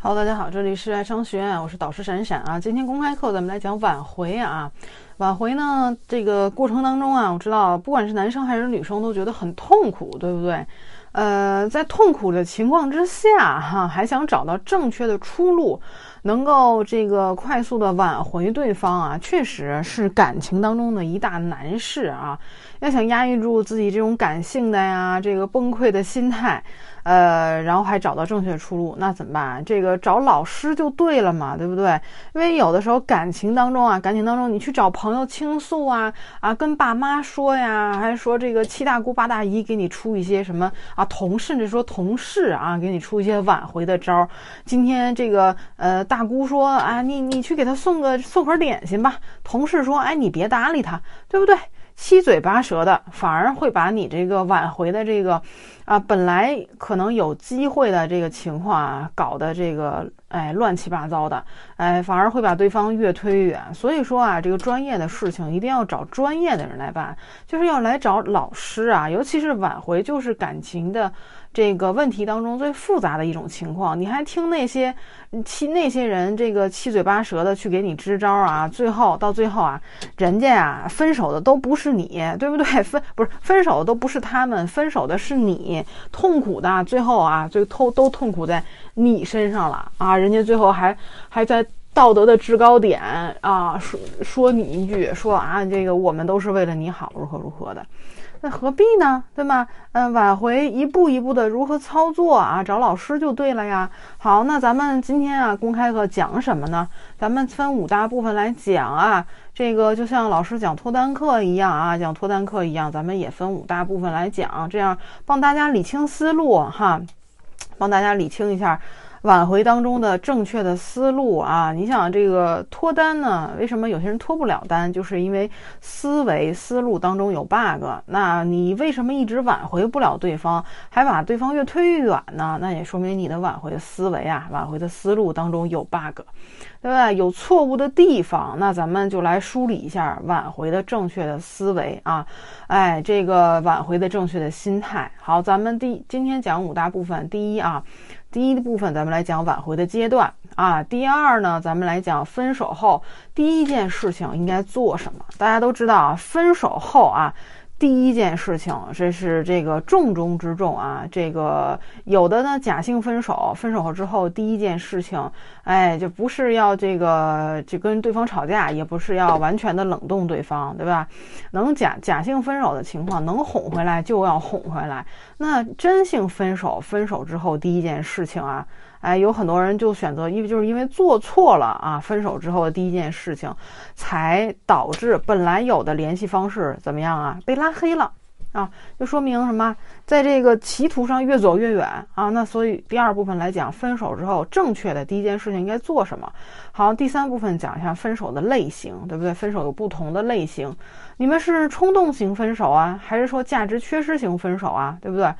Hello，大家好，这里是爱商学院，我是导师闪闪啊。今天公开课咱们来讲挽回啊。挽回呢，这个过程当中啊，我知道不管是男生还是女生都觉得很痛苦，对不对？呃，在痛苦的情况之下哈，还想找到正确的出路，能够这个快速的挽回对方啊，确实是感情当中的一大难事啊。要想压抑住自己这种感性的呀，这个崩溃的心态。呃，然后还找到正确出路，那怎么办？这个找老师就对了嘛，对不对？因为有的时候感情当中啊，感情当中你去找朋友倾诉啊，啊，跟爸妈说呀，还说这个七大姑八大姨给你出一些什么啊，同甚至说同事啊，给你出一些挽回的招。今天这个呃大姑说啊，你你去给他送个送盒点心吧。同事说，哎，你别搭理他，对不对？七嘴八舌的，反而会把你这个挽回的这个，啊，本来可能有机会的这个情况啊，搞得这个哎乱七八糟的，哎，反而会把对方越推越远。所以说啊，这个专业的事情一定要找专业的人来办，就是要来找老师啊，尤其是挽回，就是感情的。这个问题当中最复杂的一种情况，你还听那些七那些人这个七嘴八舌的去给你支招啊？最后到最后啊，人家啊分手的都不是你，对不对？分不是分手的都不是他们，分手的是你，痛苦的最后啊，最痛都痛苦在你身上了啊！人家最后还还在道德的制高点啊说说你一句，说啊这个我们都是为了你好，如何如何的。那何必呢？对吗？嗯，挽回一步一步的如何操作啊？找老师就对了呀。好，那咱们今天啊，公开课讲什么呢？咱们分五大部分来讲啊。这个就像老师讲脱单课一样啊，讲脱单课一样，咱们也分五大部分来讲，这样帮大家理清思路哈，帮大家理清一下。挽回当中的正确的思路啊，你想这个脱单呢？为什么有些人脱不了单？就是因为思维思路当中有 bug。那你为什么一直挽回不了对方，还把对方越推越远呢？那也说明你的挽回的思维啊，挽回的思路当中有 bug，对吧？有错误的地方。那咱们就来梳理一下挽回的正确的思维啊，哎，这个挽回的正确的心态。好，咱们第今天讲五大部分，第一啊。第一部分，咱们来讲挽回的阶段啊。第二呢，咱们来讲分手后第一件事情应该做什么。大家都知道啊，分手后啊。第一件事情，这是这个重中之重啊！这个有的呢，假性分手，分手后之后第一件事情，哎，就不是要这个就跟对方吵架，也不是要完全的冷冻对方，对吧？能假假性分手的情况，能哄回来就要哄回来。那真性分手，分手之后第一件事情啊。哎，有很多人就选择，因为就是因为做错了啊，分手之后的第一件事情，才导致本来有的联系方式怎么样啊，被拉黑了。啊，就说明什么？在这个歧途上越走越远啊！那所以第二部分来讲，分手之后正确的第一件事情应该做什么？好，第三部分讲一下分手的类型，对不对？分手有不同的类型，你们是冲动型分手啊，还是说价值缺失型分手啊？对不对？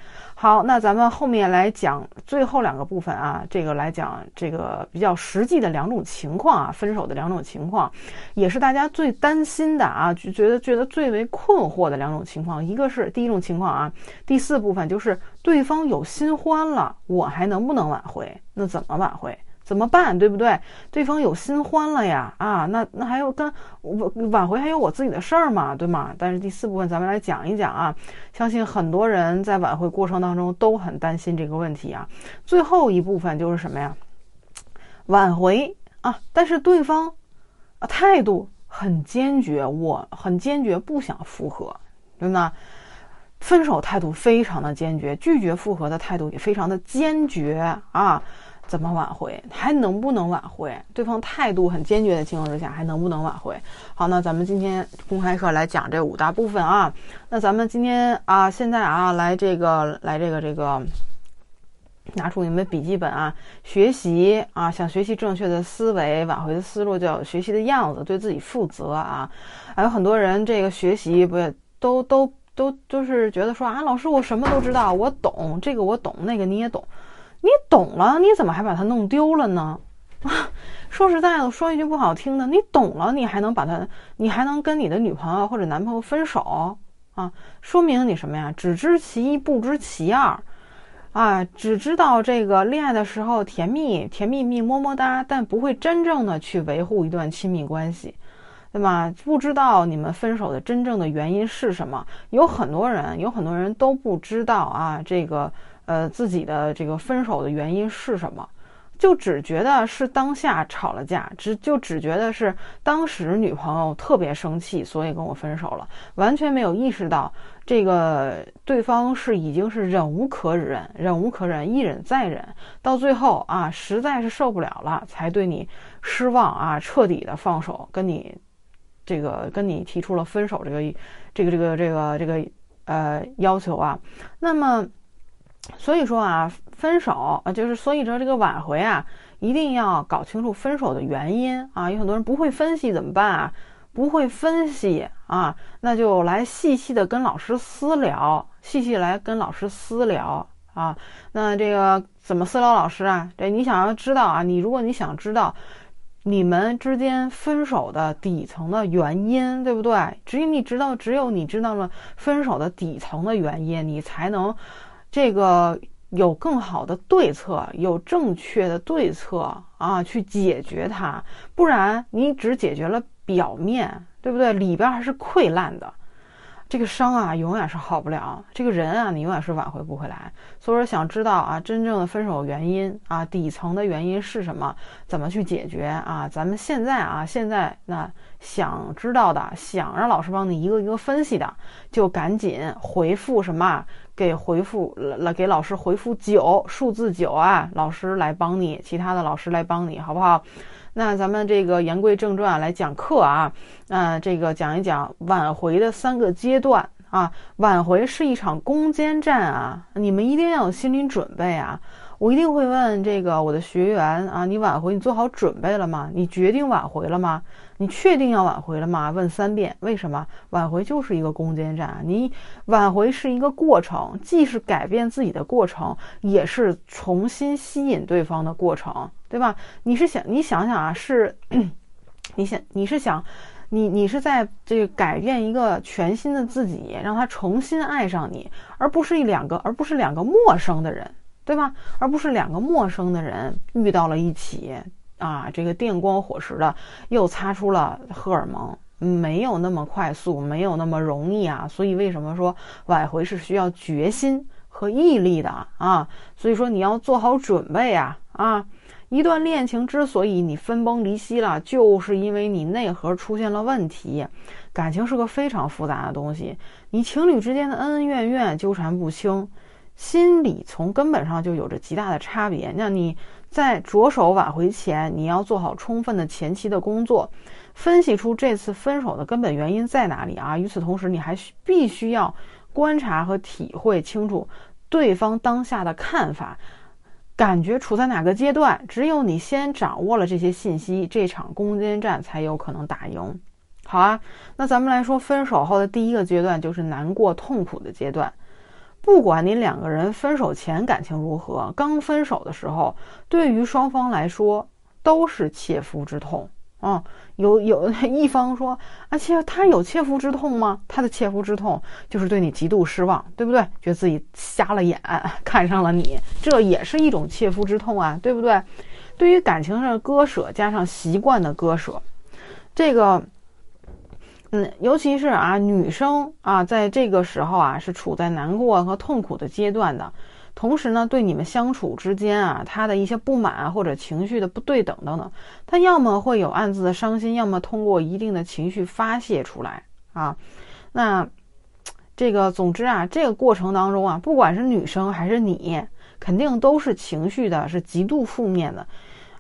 好，那咱们后面来讲最后两个部分啊，这个来讲这个比较实际的两种情况啊，分手的两种情况，也是大家最担心的啊，就觉得觉得最为困惑的两种情况，一个是。第一种情况啊，第四部分就是对方有新欢了，我还能不能挽回？那怎么挽回？怎么办？对不对？对方有新欢了呀，啊，那那还有跟我挽回还有我自己的事儿嘛，对吗？但是第四部分咱们来讲一讲啊，相信很多人在挽回过程当中都很担心这个问题啊。最后一部分就是什么呀？挽回啊，但是对方啊态度很坚决，我很坚决不想复合，对吗？分手态度非常的坚决，拒绝复合的态度也非常的坚决啊！怎么挽回？还能不能挽回？对方态度很坚决的情况之下，还能不能挽回？好，那咱们今天公开课来讲这五大部分啊。那咱们今天啊，现在啊，来这个，来这个，这个，拿出你们笔记本啊，学习啊，想学习正确的思维，挽回的思路，就要学习的样子，对自己负责啊。还有很多人这个学习不都都。都就是觉得说啊，老师我什么都知道，我懂这个我懂那个你也懂，你懂了你怎么还把它弄丢了呢？啊，说实在的，说一句不好听的，你懂了你还能把它，你还能跟你的女朋友或者男朋友分手啊？说明你什么呀？只知其一不知其二。啊，只知道这个恋爱的时候甜蜜甜蜜蜜么么哒，但不会真正的去维护一段亲密关系，对吧？不知道你们分手的真正的原因是什么？有很多人，有很多人都不知道啊，这个呃自己的这个分手的原因是什么。就只觉得是当下吵了架，只就只觉得是当时女朋友特别生气，所以跟我分手了，完全没有意识到这个对方是已经是忍无可忍，忍无可忍，一忍再忍，到最后啊，实在是受不了了，才对你失望啊，彻底的放手，跟你这个跟你提出了分手这个这个这个这个这个呃要求啊，那么。所以说啊，分手啊，就是所以说这个挽回啊，一定要搞清楚分手的原因啊。有很多人不会分析怎么办啊？不会分析啊，那就来细细的跟老师私聊，细细来跟老师私聊啊。那这个怎么私聊老师啊？这你想要知道啊？你如果你想知道你们之间分手的底层的原因，对不对？只有你知道，只有你知道了分手的底层的原因，你才能。这个有更好的对策，有正确的对策啊，去解决它。不然你只解决了表面，对不对？里边还是溃烂的。这个伤啊，永远是好不了。这个人啊，你永远是挽回不回来。所以说，想知道啊，真正的分手原因啊，底层的原因是什么？怎么去解决啊？咱们现在啊，现在那想知道的，想让老师帮你一个一个分析的，就赶紧回复什么？给回复了，给老师回复九数字九啊，老师来帮你，其他的老师来帮你，好不好？那咱们这个言归正传来讲课啊，那这个讲一讲挽回的三个阶段啊，挽回是一场攻坚战啊，你们一定要有心理准备啊。我一定会问这个我的学员啊，你挽回你做好准备了吗？你决定挽回了吗？你确定要挽回了吗？问三遍，为什么？挽回就是一个攻坚战，你挽回是一个过程，既是改变自己的过程，也是重新吸引对方的过程，对吧？你是想，你想想啊，是，你想，你是想，你你是在这个改变一个全新的自己，让他重新爱上你，而不是一两个，而不是两个陌生的人。对吧？而不是两个陌生的人遇到了一起啊，这个电光火石的又擦出了荷尔蒙，没有那么快速，没有那么容易啊。所以为什么说挽回是需要决心和毅力的啊？所以说你要做好准备啊啊！一段恋情之所以你分崩离析了，就是因为你内核出现了问题。感情是个非常复杂的东西，你情侣之间的恩恩怨怨纠缠不清。心理从根本上就有着极大的差别。那你在着手挽回前，你要做好充分的前期的工作，分析出这次分手的根本原因在哪里啊？与此同时，你还需必须要观察和体会清楚对方当下的看法，感觉处在哪个阶段。只有你先掌握了这些信息，这场攻坚战才有可能打赢。好啊，那咱们来说分手后的第一个阶段，就是难过痛苦的阶段。不管你两个人分手前感情如何，刚分手的时候，对于双方来说都是切肤之痛啊。有有 一方说，啊，切，他有切肤之痛吗？他的切肤之痛就是对你极度失望，对不对？觉得自己瞎了眼，看上了你，这也是一种切肤之痛啊，对不对？对于感情上的割舍，加上习惯的割舍，这个。嗯，尤其是啊，女生啊，在这个时候啊，是处在难过和痛苦的阶段的。同时呢，对你们相处之间啊，她的一些不满或者情绪的不对等等等，她要么会有暗自的伤心，要么通过一定的情绪发泄出来啊。那这个，总之啊，这个过程当中啊，不管是女生还是你，肯定都是情绪的，是极度负面的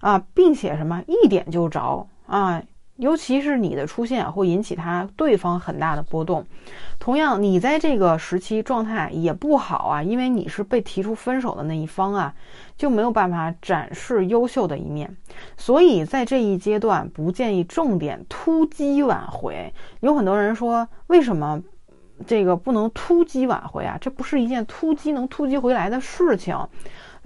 啊，并且什么一点就着啊。尤其是你的出现会引起他对方很大的波动，同样，你在这个时期状态也不好啊，因为你是被提出分手的那一方啊，就没有办法展示优秀的一面，所以在这一阶段不建议重点突击挽回。有很多人说，为什么这个不能突击挽回啊？这不是一件突击能突击回来的事情。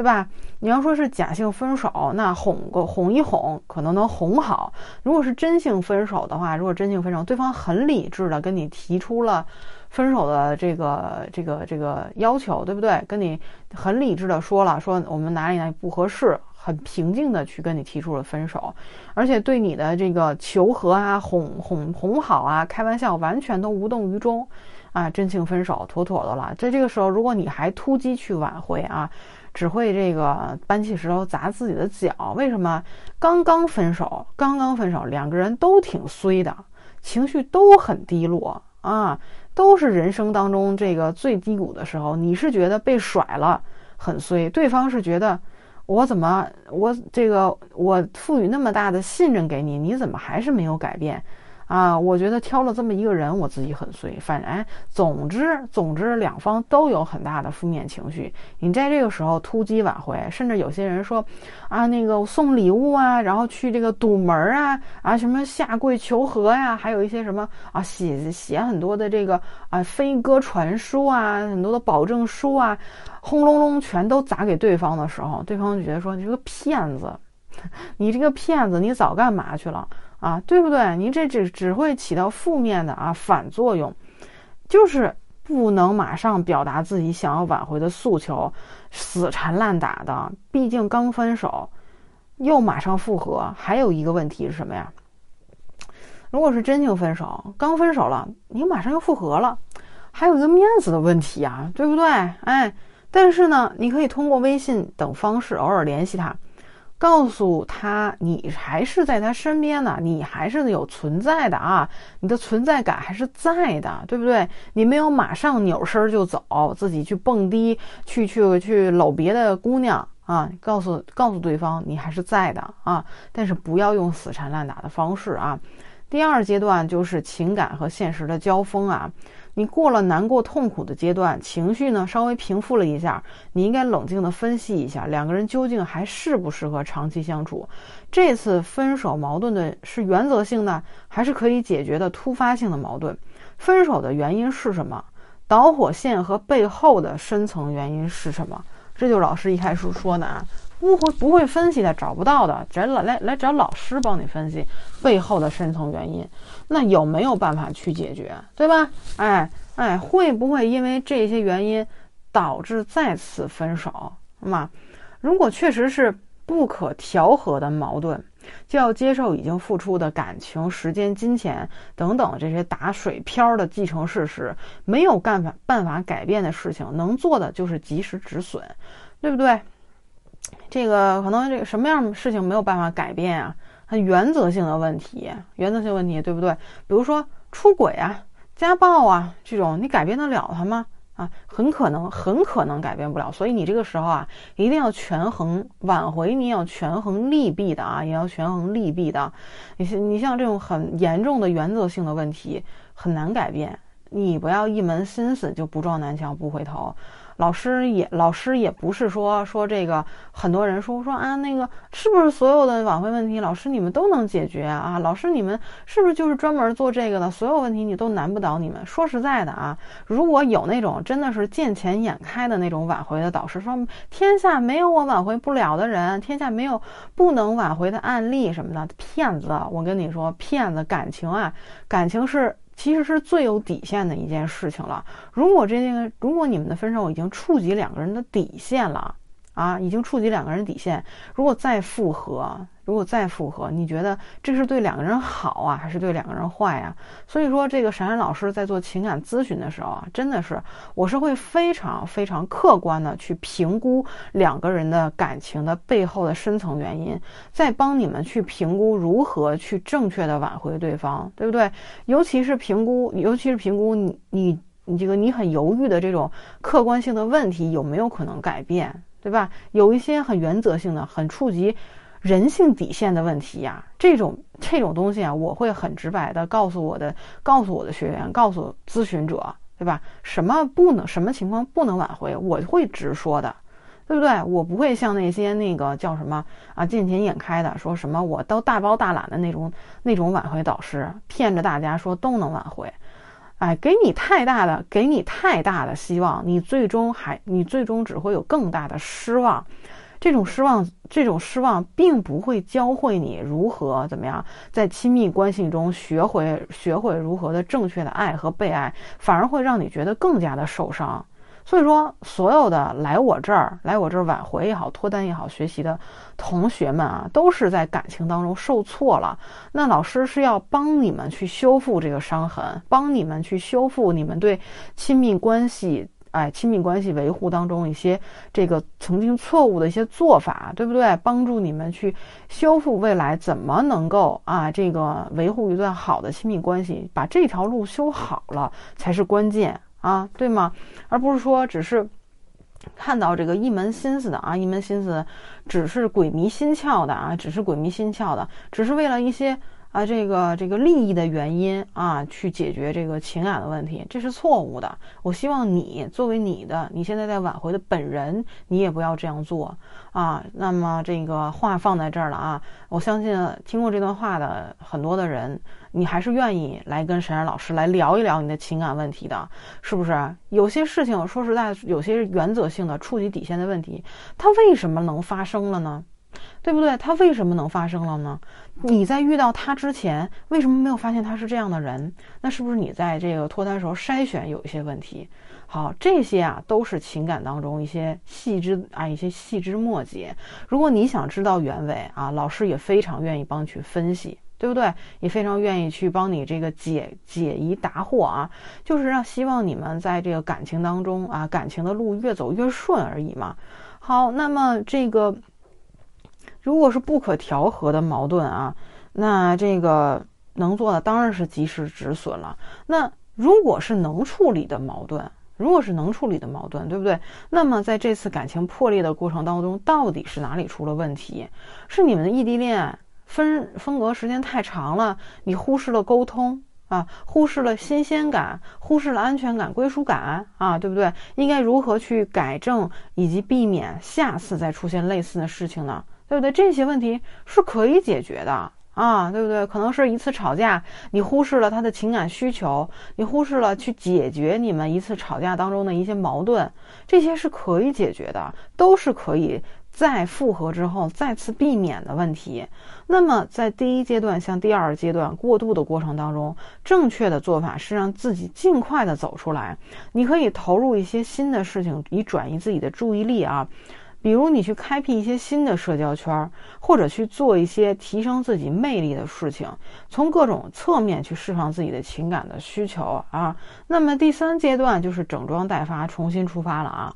对吧？你要说是假性分手，那哄个哄一哄，可能能哄好。如果是真性分手的话，如果真性分手，对方很理智的跟你提出了分手的这个这个这个要求，对不对？跟你很理智的说了，说我们哪里哪里不合适，很平静的去跟你提出了分手，而且对你的这个求和啊、哄哄哄好啊、开玩笑，完全都无动于衷，啊，真情分手，妥妥的了。在这个时候，如果你还突击去挽回啊，只会这个搬起石头砸自己的脚。为什么？刚刚分手，刚刚分手，两个人都挺衰的，情绪都很低落啊。都是人生当中这个最低谷的时候，你是觉得被甩了很衰，对方是觉得我怎么我这个我赋予那么大的信任给你，你怎么还是没有改变？啊，我觉得挑了这么一个人，我自己很碎。反正，总之，总之，两方都有很大的负面情绪。你在这个时候突击挽回，甚至有些人说，啊，那个送礼物啊，然后去这个堵门啊，啊，什么下跪求和呀，还有一些什么啊，写写很多的这个啊飞鸽传书啊，很多的保证书啊，轰隆隆全都砸给对方的时候，对方就觉得说你是个骗子，你这个骗子，你早干嘛去了？啊，对不对？你这只只会起到负面的啊反作用，就是不能马上表达自己想要挽回的诉求，死缠烂打的。毕竟刚分手，又马上复合，还有一个问题是什么呀？如果是真情分手，刚分手了，你马上又复合了，还有一个面子的问题啊，对不对？哎，但是呢，你可以通过微信等方式偶尔联系他。告诉他，你还是在他身边呢，你还是有存在的啊，你的存在感还是在的，对不对？你没有马上扭身就走，自己去蹦迪，去去去搂别的姑娘啊！告诉告诉对方，你还是在的啊，但是不要用死缠烂打的方式啊。第二阶段就是情感和现实的交锋啊。你过了难过痛苦的阶段，情绪呢稍微平复了一下，你应该冷静的分析一下，两个人究竟还适不适合长期相处？这次分手矛盾的是原则性的，还是可以解决的突发性的矛盾？分手的原因是什么？导火线和背后的深层原因是什么？这就是老师一开始说的啊。不会不会分析的，找不到的，找老来来找老师帮你分析背后的深层原因。那有没有办法去解决，对吧？哎哎，会不会因为这些原因导致再次分手？那如果确实是不可调和的矛盾，就要接受已经付出的感情、时间、金钱等等这些打水漂的既成事实，没有办法办法改变的事情，能做的就是及时止损，对不对？这个可能这个什么样的事情没有办法改变啊？它原则性的问题，原则性问题，对不对？比如说出轨啊、家暴啊这种，你改变得了他吗？啊，很可能，很可能改变不了。所以你这个时候啊，一定要权衡挽回，你要权衡利弊的啊，也要权衡利弊的。你像你像这种很严重的原则性的问题，很难改变。你不要一门心思就不撞南墙不回头。老师也，老师也不是说说这个，很多人说说啊，那个是不是所有的挽回问题，老师你们都能解决啊？老师你们是不是就是专门做这个的？所有问题你都难不倒你们？说实在的啊，如果有那种真的是见钱眼开的那种挽回的导师，说天下没有我挽回不了的人，天下没有不能挽回的案例什么的，骗子！我跟你说，骗子！感情啊，感情是。其实是最有底线的一件事情了。如果这件个，如果你们的分手已经触及两个人的底线了。啊，已经触及两个人底线。如果再复合，如果再复合，你觉得这是对两个人好啊，还是对两个人坏啊？所以说，这个闪闪老师在做情感咨询的时候啊，真的是我是会非常非常客观的去评估两个人的感情的背后的深层原因，再帮你们去评估如何去正确的挽回对方，对不对？尤其是评估，尤其是评估你你你这个你很犹豫的这种客观性的问题有没有可能改变。对吧？有一些很原则性的、很触及人性底线的问题呀，这种这种东西啊，我会很直白的告诉我的、告诉我的学员、告诉咨询者，对吧？什么不能、什么情况不能挽回，我会直说的，对不对？我不会像那些那个叫什么啊，见钱眼开的，说什么我都大包大揽的那种那种挽回导师，骗着大家说都能挽回。哎，给你太大的，给你太大的希望，你最终还，你最终只会有更大的失望。这种失望，这种失望并不会教会你如何怎么样在亲密关系中学会学会如何的正确的爱和被爱，反而会让你觉得更加的受伤。所以说，所有的来我这儿来我这儿挽回也好、脱单也好、学习的同学们啊，都是在感情当中受挫了。那老师是要帮你们去修复这个伤痕，帮你们去修复你们对亲密关系、哎亲密关系维护当中一些这个曾经错误的一些做法，对不对？帮助你们去修复未来怎么能够啊这个维护一段好的亲密关系，把这条路修好了才是关键。啊，对吗？而不是说只是看到这个一门心思的啊，一门心思只是鬼迷心窍的啊，只是鬼迷心窍的，只是为了一些。啊，这个这个利益的原因啊，去解决这个情感的问题，这是错误的。我希望你作为你的，你现在在挽回的本人，你也不要这样做啊。那么这个话放在这儿了啊，我相信听过这段话的很多的人，你还是愿意来跟沈然老师来聊一聊你的情感问题的，是不是？有些事情说实在，有些原则性的触及底线的问题，它为什么能发生了呢？对不对？他为什么能发生了呢？你在遇到他之前，为什么没有发现他是这样的人？那是不是你在这个脱单时候筛选有一些问题？好，这些啊都是情感当中一些细枝啊一些细枝末节。如果你想知道原委啊，老师也非常愿意帮你去分析，对不对？也非常愿意去帮你这个解解疑答惑啊，就是让希望你们在这个感情当中啊，感情的路越走越顺而已嘛。好，那么这个。如果是不可调和的矛盾啊，那这个能做的当然是及时止损了。那如果是能处理的矛盾，如果是能处理的矛盾，对不对？那么在这次感情破裂的过程当中，到底是哪里出了问题？是你们的异地恋分分隔时间太长了，你忽视了沟通啊，忽视了新鲜感，忽视了安全感、归属感啊，对不对？应该如何去改正以及避免下次再出现类似的事情呢？对不对？这些问题是可以解决的啊，对不对？可能是一次吵架，你忽视了他的情感需求，你忽视了去解决你们一次吵架当中的一些矛盾，这些是可以解决的，都是可以在复合之后再次避免的问题。那么在第一阶段向第二阶段过渡的过程当中，正确的做法是让自己尽快的走出来。你可以投入一些新的事情，以转移自己的注意力啊。比如你去开辟一些新的社交圈，或者去做一些提升自己魅力的事情，从各种侧面去释放自己的情感的需求啊。那么第三阶段就是整装待发，重新出发了啊。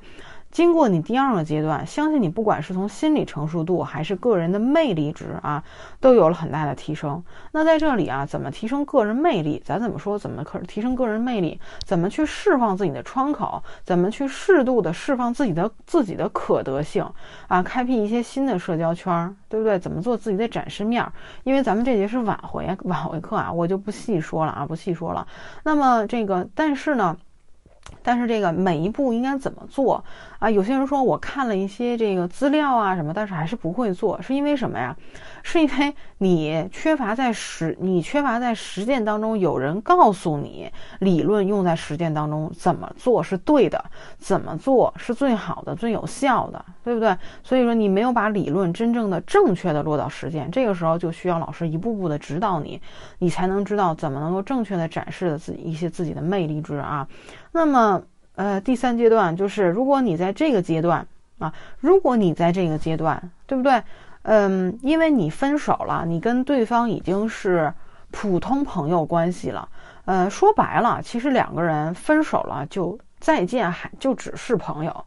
经过你第二个阶段，相信你不管是从心理成熟度还是个人的魅力值啊，都有了很大的提升。那在这里啊，怎么提升个人魅力？咱怎么说？怎么可提升个人魅力？怎么去释放自己的窗口？怎么去适度的释放自己的自己的可得性啊？开辟一些新的社交圈，对不对？怎么做自己的展示面？因为咱们这节是挽回挽回课啊，我就不细说了啊，不细说了。那么这个，但是呢？但是这个每一步应该怎么做啊？有些人说我看了一些这个资料啊什么，但是还是不会做，是因为什么呀？是因为你缺乏在实，你缺乏在实践当中有人告诉你理论用在实践当中怎么做是对的，怎么做是最好的、最有效的，对不对？所以说你没有把理论真正的正确的落到实践，这个时候就需要老师一步步的指导你，你才能知道怎么能够正确的展示的自己一些自己的魅力值啊。那么，呃，第三阶段就是，如果你在这个阶段啊，如果你在这个阶段，对不对？嗯，因为你分手了，你跟对方已经是普通朋友关系了。呃，说白了，其实两个人分手了就再见，还就只是朋友。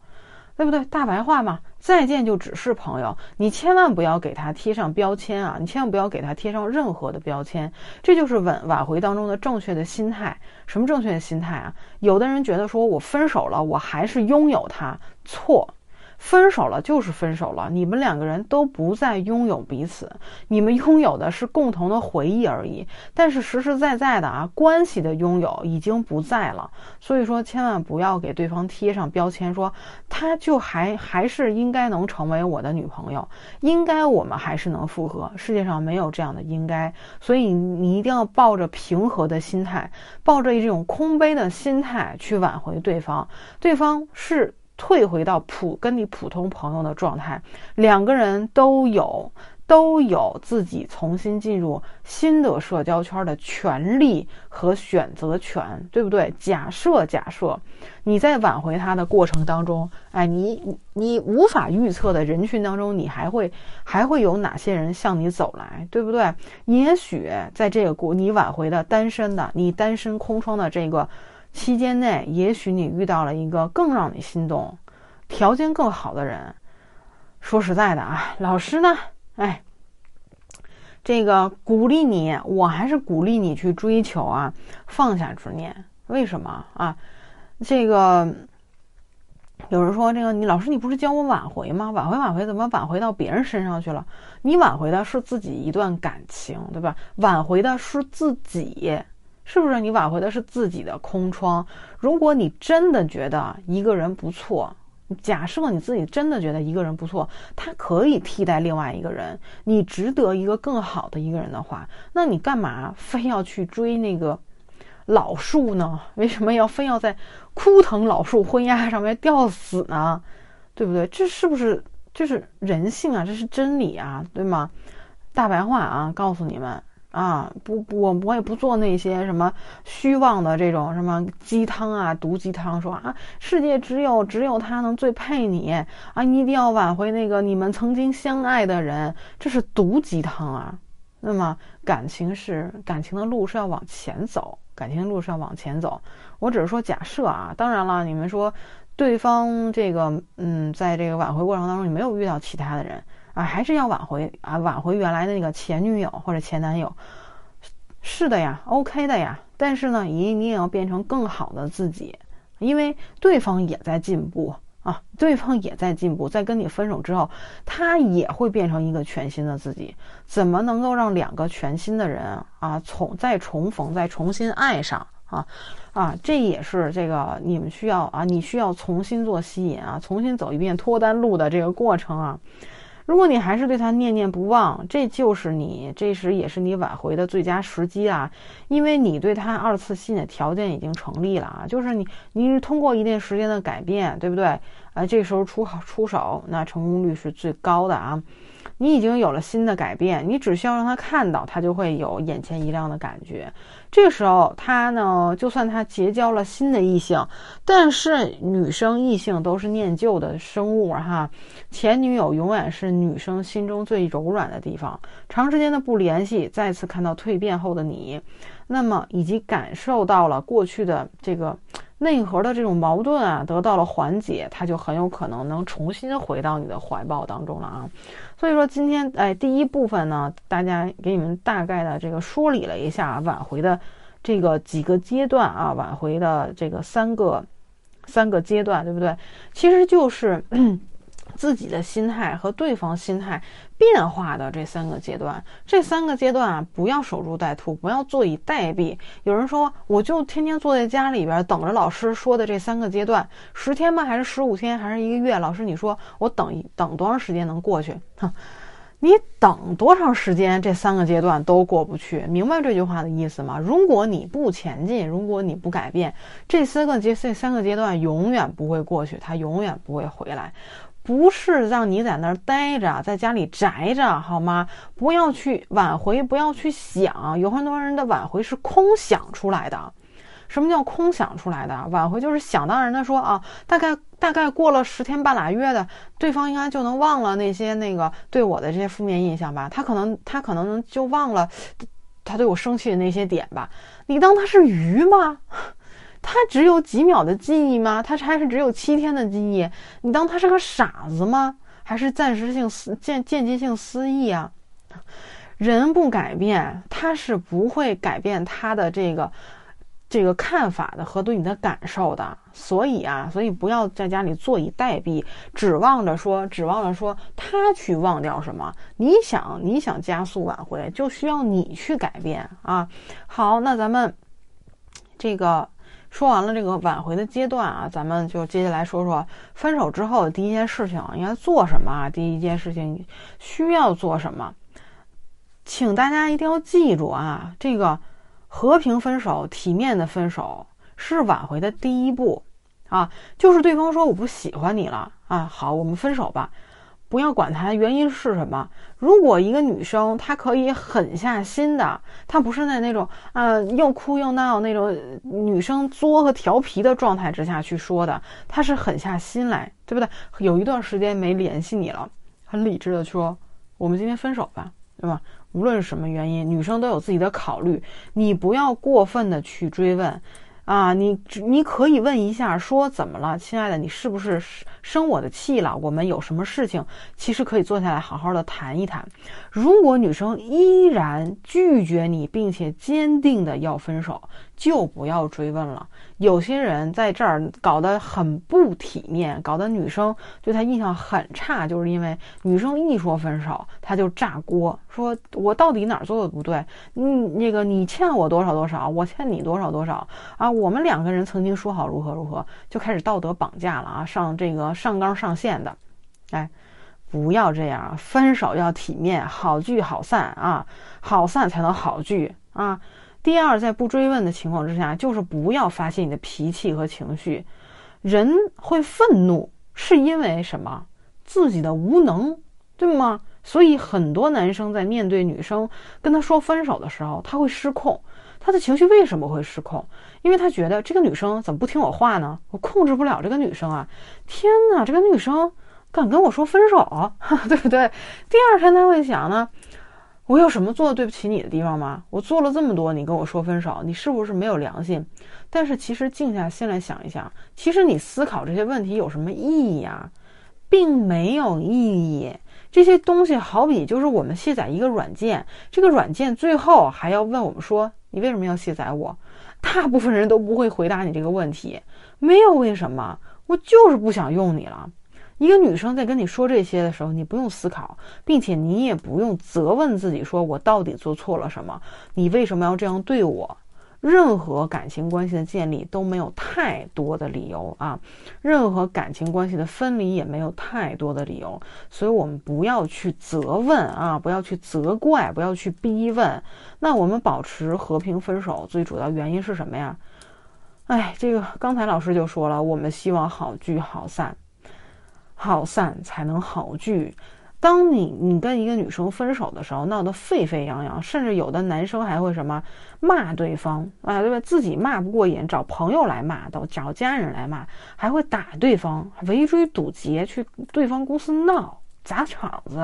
对不对？大白话嘛，再见就只是朋友，你千万不要给他贴上标签啊！你千万不要给他贴上任何的标签，这就是挽挽回当中的正确的心态。什么正确的心态啊？有的人觉得说我分手了，我还是拥有他，错。分手了就是分手了，你们两个人都不再拥有彼此，你们拥有的是共同的回忆而已。但是实实在在的啊，关系的拥有已经不在了。所以说，千万不要给对方贴上标签，说他就还还是应该能成为我的女朋友，应该我们还是能复合。世界上没有这样的应该，所以你一定要抱着平和的心态，抱着这种空杯的心态去挽回对方。对方是。退回到普跟你普通朋友的状态，两个人都有。都有自己重新进入新的社交圈的权利和选择权，对不对？假设假设你在挽回他的过程当中，哎，你你无法预测的人群当中，你还会还会有哪些人向你走来，对不对？也许在这个过你挽回的单身的你单身空窗的这个期间内，也许你遇到了一个更让你心动、条件更好的人。说实在的啊，老师呢？哎，这个鼓励你，我还是鼓励你去追求啊，放下执念。为什么啊？这个有人说，这个你老师，你不是教我挽回吗？挽回挽回，怎么挽回到别人身上去了？你挽回的是自己一段感情，对吧？挽回的是自己，是不是？你挽回的是自己的空窗。如果你真的觉得一个人不错。假设你自己真的觉得一个人不错，他可以替代另外一个人，你值得一个更好的一个人的话，那你干嘛非要去追那个老树呢？为什么要非要在枯藤老树昏鸦上面吊死呢？对不对？这是不是这是人性啊？这是真理啊？对吗？大白话啊，告诉你们。啊，不不，我我也不做那些什么虚妄的这种什么鸡汤啊，毒鸡汤，说啊，世界只有只有他能最配你啊，你一定要挽回那个你们曾经相爱的人，这是毒鸡汤啊。那么感情是感情的路是要往前走，感情的路是要往前走。我只是说假设啊，当然了，你们说对方这个嗯，在这个挽回过程当中，你没有遇到其他的人。啊，还是要挽回啊，挽回原来的那个前女友或者前男友，是的呀，OK 的呀。但是呢，你你也要变成更好的自己，因为对方也在进步啊，对方也在进步。在跟你分手之后，他也会变成一个全新的自己。怎么能够让两个全新的人啊，重再重逢，再重新爱上啊？啊，这也是这个你们需要啊，你需要重新做吸引啊，重新走一遍脱单路的这个过程啊。如果你还是对他念念不忘，这就是你这时也是你挽回的最佳时机啊！因为你对他二次吸引的条件已经成立了啊，就是你你通过一定时间的改变，对不对？啊，这时候出好出手，那成功率是最高的啊！你已经有了新的改变，你只需要让他看到，他就会有眼前一亮的感觉。这时候，他呢，就算他结交了新的异性，但是女生异性都是念旧的生物哈，前女友永远是女生心中最柔软的地方。长时间的不联系，再次看到蜕变后的你，那么以及感受到了过去的这个内核的这种矛盾啊，得到了缓解，他就很有可能能重新回到你的怀抱当中了啊。所以说今天哎，第一部分呢，大家给你们大概的这个梳理了一下挽回的这个几个阶段啊，挽回的这个三个三个阶段，对不对？其实就是。自己的心态和对方心态变化的这三个阶段，这三个阶段啊，不要守株待兔，不要坐以待毙。有人说，我就天天坐在家里边等着老师说的这三个阶段，十天吗？还是十五天？还是一个月？老师，你说我等一等多长时间能过去？哼，你等多长时间，这三个阶段都过不去。明白这句话的意思吗？如果你不前进，如果你不改变，这三个阶这三个阶段永远不会过去，它永远不会回来。不是让你在那儿待着，在家里宅着，好吗？不要去挽回，不要去想。有很多人的挽回是空想出来的。什么叫空想出来的？挽回就是想当然的说啊，大概大概过了十天半拉月的，对方应该就能忘了那些那个对我的这些负面印象吧？他可能他可能就忘了他对我生气的那些点吧？你当他是鱼吗？他只有几秒的记忆吗？他还是只有七天的记忆？你当他是个傻子吗？还是暂时性思间间接性失忆啊？人不改变，他是不会改变他的这个这个看法的和对你的感受的。所以啊，所以不要在家里坐以待毙，指望着说，指望着说他去忘掉什么。你想，你想加速挽回，就需要你去改变啊。好，那咱们这个。说完了这个挽回的阶段啊，咱们就接下来说说分手之后的第一件事情应该做什么啊？第一件事情需要做什么？请大家一定要记住啊，这个和平分手、体面的分手是挽回的第一步啊，就是对方说我不喜欢你了啊，好，我们分手吧。不要管他原因是什么。如果一个女生她可以狠下心的，她不是在那种啊又哭又闹那种女生作和调皮的状态之下去说的，她是狠下心来，对不对？有一段时间没联系你了，很理智的说，我们今天分手吧，对吧？无论是什么原因，女生都有自己的考虑，你不要过分的去追问。啊，你你可以问一下，说怎么了，亲爱的，你是不是生我的气了？我们有什么事情，其实可以坐下来好好的谈一谈。如果女生依然拒绝你，并且坚定的要分手，就不要追问了。有些人在这儿搞得很不体面，搞得女生对他印象很差，就是因为女生一说分手，他就炸锅，说我到底哪儿做的不对？嗯，那个你欠我多少多少，我欠你多少多少啊？我们两个人曾经说好如何如何，就开始道德绑架了啊，上这个上纲上线的，哎，不要这样，分手要体面，好聚好散啊，好散才能好聚啊。第二，在不追问的情况之下，就是不要发泄你的脾气和情绪。人会愤怒，是因为什么？自己的无能，对吗？所以很多男生在面对女生跟他说分手的时候，他会失控。他的情绪为什么会失控？因为他觉得这个女生怎么不听我话呢？我控制不了这个女生啊！天哪，这个女生敢跟我说分手，对不对？第二天他会想呢？我有什么做的对不起你的地方吗？我做了这么多，你跟我说分手，你是不是没有良心？但是其实静下心来想一想，其实你思考这些问题有什么意义啊？并没有意义。这些东西好比就是我们卸载一个软件，这个软件最后还要问我们说你为什么要卸载我？大部分人都不会回答你这个问题，没有为什么，我就是不想用你了。一个女生在跟你说这些的时候，你不用思考，并且你也不用责问自己，说我到底做错了什么？你为什么要这样对我？任何感情关系的建立都没有太多的理由啊，任何感情关系的分离也没有太多的理由，所以我们不要去责问啊，不要去责怪，不要去逼问。那我们保持和平分手，最主要原因是什么呀？哎，这个刚才老师就说了，我们希望好聚好散。好散才能好聚。当你你跟一个女生分手的时候，闹得沸沸扬扬，甚至有的男生还会什么骂对方啊，对吧？自己骂不过瘾，找朋友来骂，都找家人来骂，还会打对方，围追堵截去对方公司闹砸场子。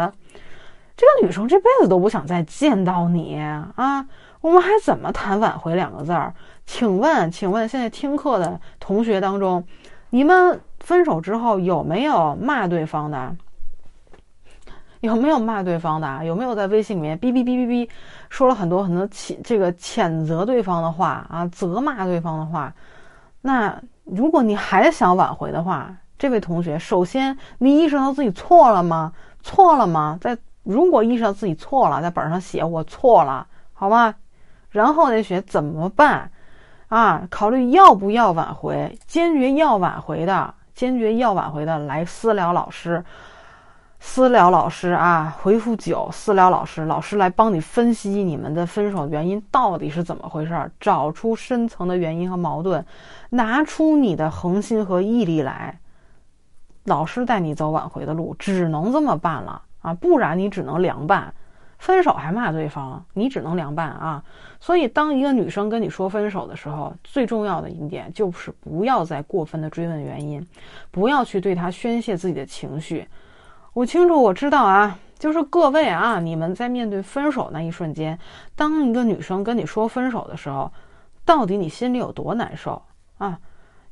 这个女生这辈子都不想再见到你啊！我们还怎么谈挽回两个字儿？请问，请问现在听课的同学当中，你们？分手之后有没有骂对方的？有没有骂对方的？有没有在微信里面哔哔哔哔哔说了很多很多谴这个谴责对方的话啊，责骂对方的话？那如果你还想挽回的话，这位同学，首先你意识到自己错了吗？错了吗？在如果意识到自己错了，在本上写我错了，好吧？然后得写怎么办？啊，考虑要不要挽回？坚决要挽回的。坚决要挽回的，来私聊老师，私聊老师啊，回复九，私聊老师，老师来帮你分析你们的分手原因到底是怎么回事儿，找出深层的原因和矛盾，拿出你的恒心和毅力来，老师带你走挽回的路，只能这么办了啊，不然你只能凉拌。分手还骂对方，你只能凉拌啊！所以，当一个女生跟你说分手的时候，最重要的一点就是不要再过分的追问原因，不要去对她宣泄自己的情绪。我清楚，我知道啊，就是各位啊，你们在面对分手那一瞬间，当一个女生跟你说分手的时候，到底你心里有多难受啊？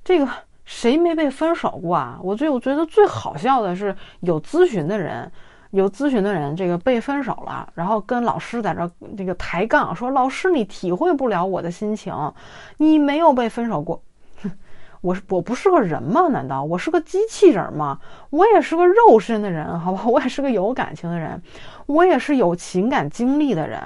这个谁没被分手过啊？我最我觉得最好笑的是有咨询的人。有咨询的人，这个被分手了，然后跟老师在这这个抬杠，说老师你体会不了我的心情，你没有被分手过，我是我不是个人吗？难道我是个机器人吗？我也是个肉身的人，好吧，我也是个有感情的人，我也是有情感经历的人。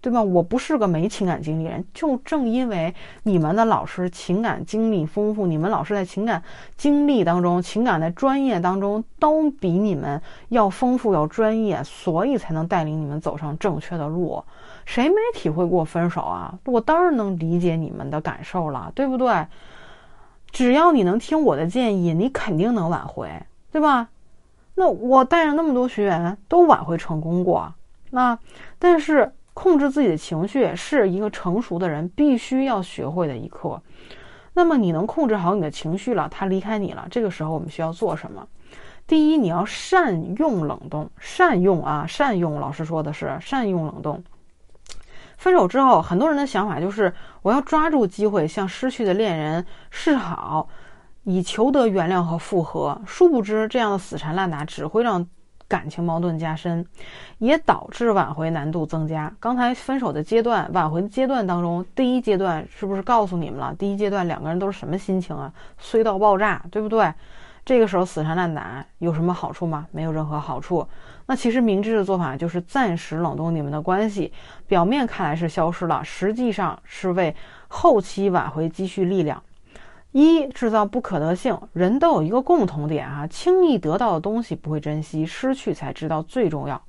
对吧？我不是个没情感经历人，就正因为你们的老师情感经历丰富，你们老师在情感经历当中、情感的专业当中都比你们要丰富、要专业，所以才能带领你们走上正确的路。谁没体会过分手啊？我当然能理解你们的感受了，对不对？只要你能听我的建议，你肯定能挽回，对吧？那我带着那么多学员都挽回成功过，那但是控制自己的情绪是一个成熟的人必须要学会的一课。那么你能控制好你的情绪了，他离开你了，这个时候我们需要做什么？第一，你要善用冷冻，善用啊，善用。老师说的是善用冷冻。分手之后，很多人的想法就是我要抓住机会向失去的恋人示好，以求得原谅和复合。殊不知，这样的死缠烂打只会让感情矛盾加深，也导致挽回难度增加。刚才分手的阶段，挽回阶段当中，第一阶段是不是告诉你们了？第一阶段两个人都是什么心情啊？衰到爆炸，对不对？这个时候死缠烂打有什么好处吗？没有任何好处。那其实明智的做法就是暂时冷冻你们的关系，表面看来是消失了，实际上是为后期挽回积蓄力量。一制造不可得性，人都有一个共同点啊，轻易得到的东西不会珍惜，失去才知道最重要。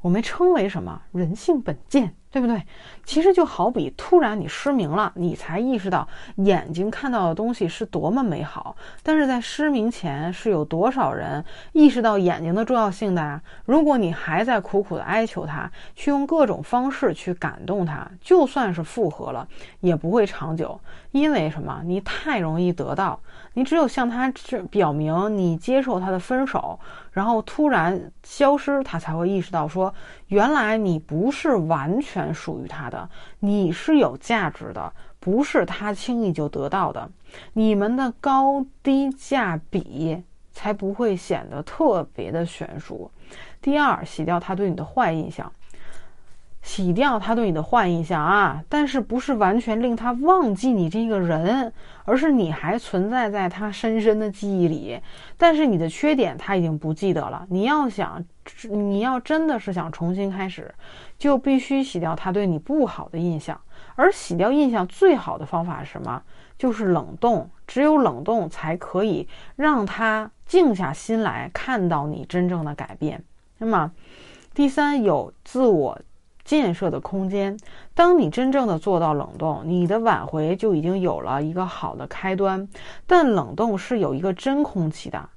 我们称为什么？人性本贱。对不对？其实就好比突然你失明了，你才意识到眼睛看到的东西是多么美好。但是在失明前，是有多少人意识到眼睛的重要性的啊？如果你还在苦苦的哀求他，去用各种方式去感动他，就算是复合了，也不会长久。因为什么？你太容易得到。你只有向他表明你接受他的分手，然后突然消失，他才会意识到说，原来你不是完全属于他的，你是有价值的，不是他轻易就得到的。你们的高低价比才不会显得特别的悬殊。第二，洗掉他对你的坏印象。洗掉他对你的坏印象啊，但是不是完全令他忘记你这个人，而是你还存在在他深深的记忆里。但是你的缺点他已经不记得了。你要想，你要真的是想重新开始，就必须洗掉他对你不好的印象。而洗掉印象最好的方法是什么？就是冷冻。只有冷冻才可以让他静下心来看到你真正的改变。那么，第三，有自我。建设的空间。当你真正的做到冷冻，你的挽回就已经有了一个好的开端。但冷冻是有一个真空期的，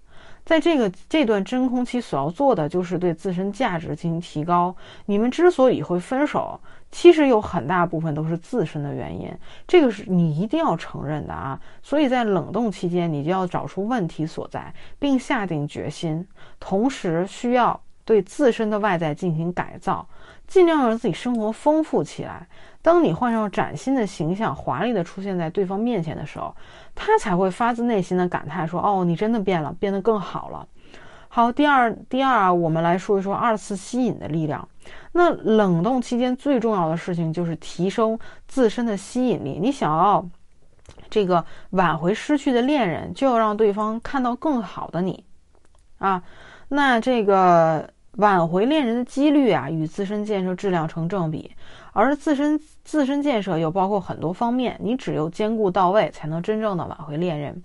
在这个这段真空期所要做的就是对自身价值进行提高。你们之所以会分手，其实有很大部分都是自身的原因，这个是你一定要承认的啊。所以在冷冻期间，你就要找出问题所在，并下定决心，同时需要对自身的外在进行改造。尽量让自己生活丰富起来。当你换上崭新的形象，华丽的出现在对方面前的时候，他才会发自内心的感叹说：“哦，你真的变了，变得更好了。”好，第二，第二啊，我们来说一说二次吸引的力量。那冷冻期间最重要的事情就是提升自身的吸引力。你想要这个挽回失去的恋人，就要让对方看到更好的你啊。那这个。挽回恋人的几率啊，与自身建设质量成正比，而自身自身建设又包括很多方面，你只有兼顾到位，才能真正的挽回恋人。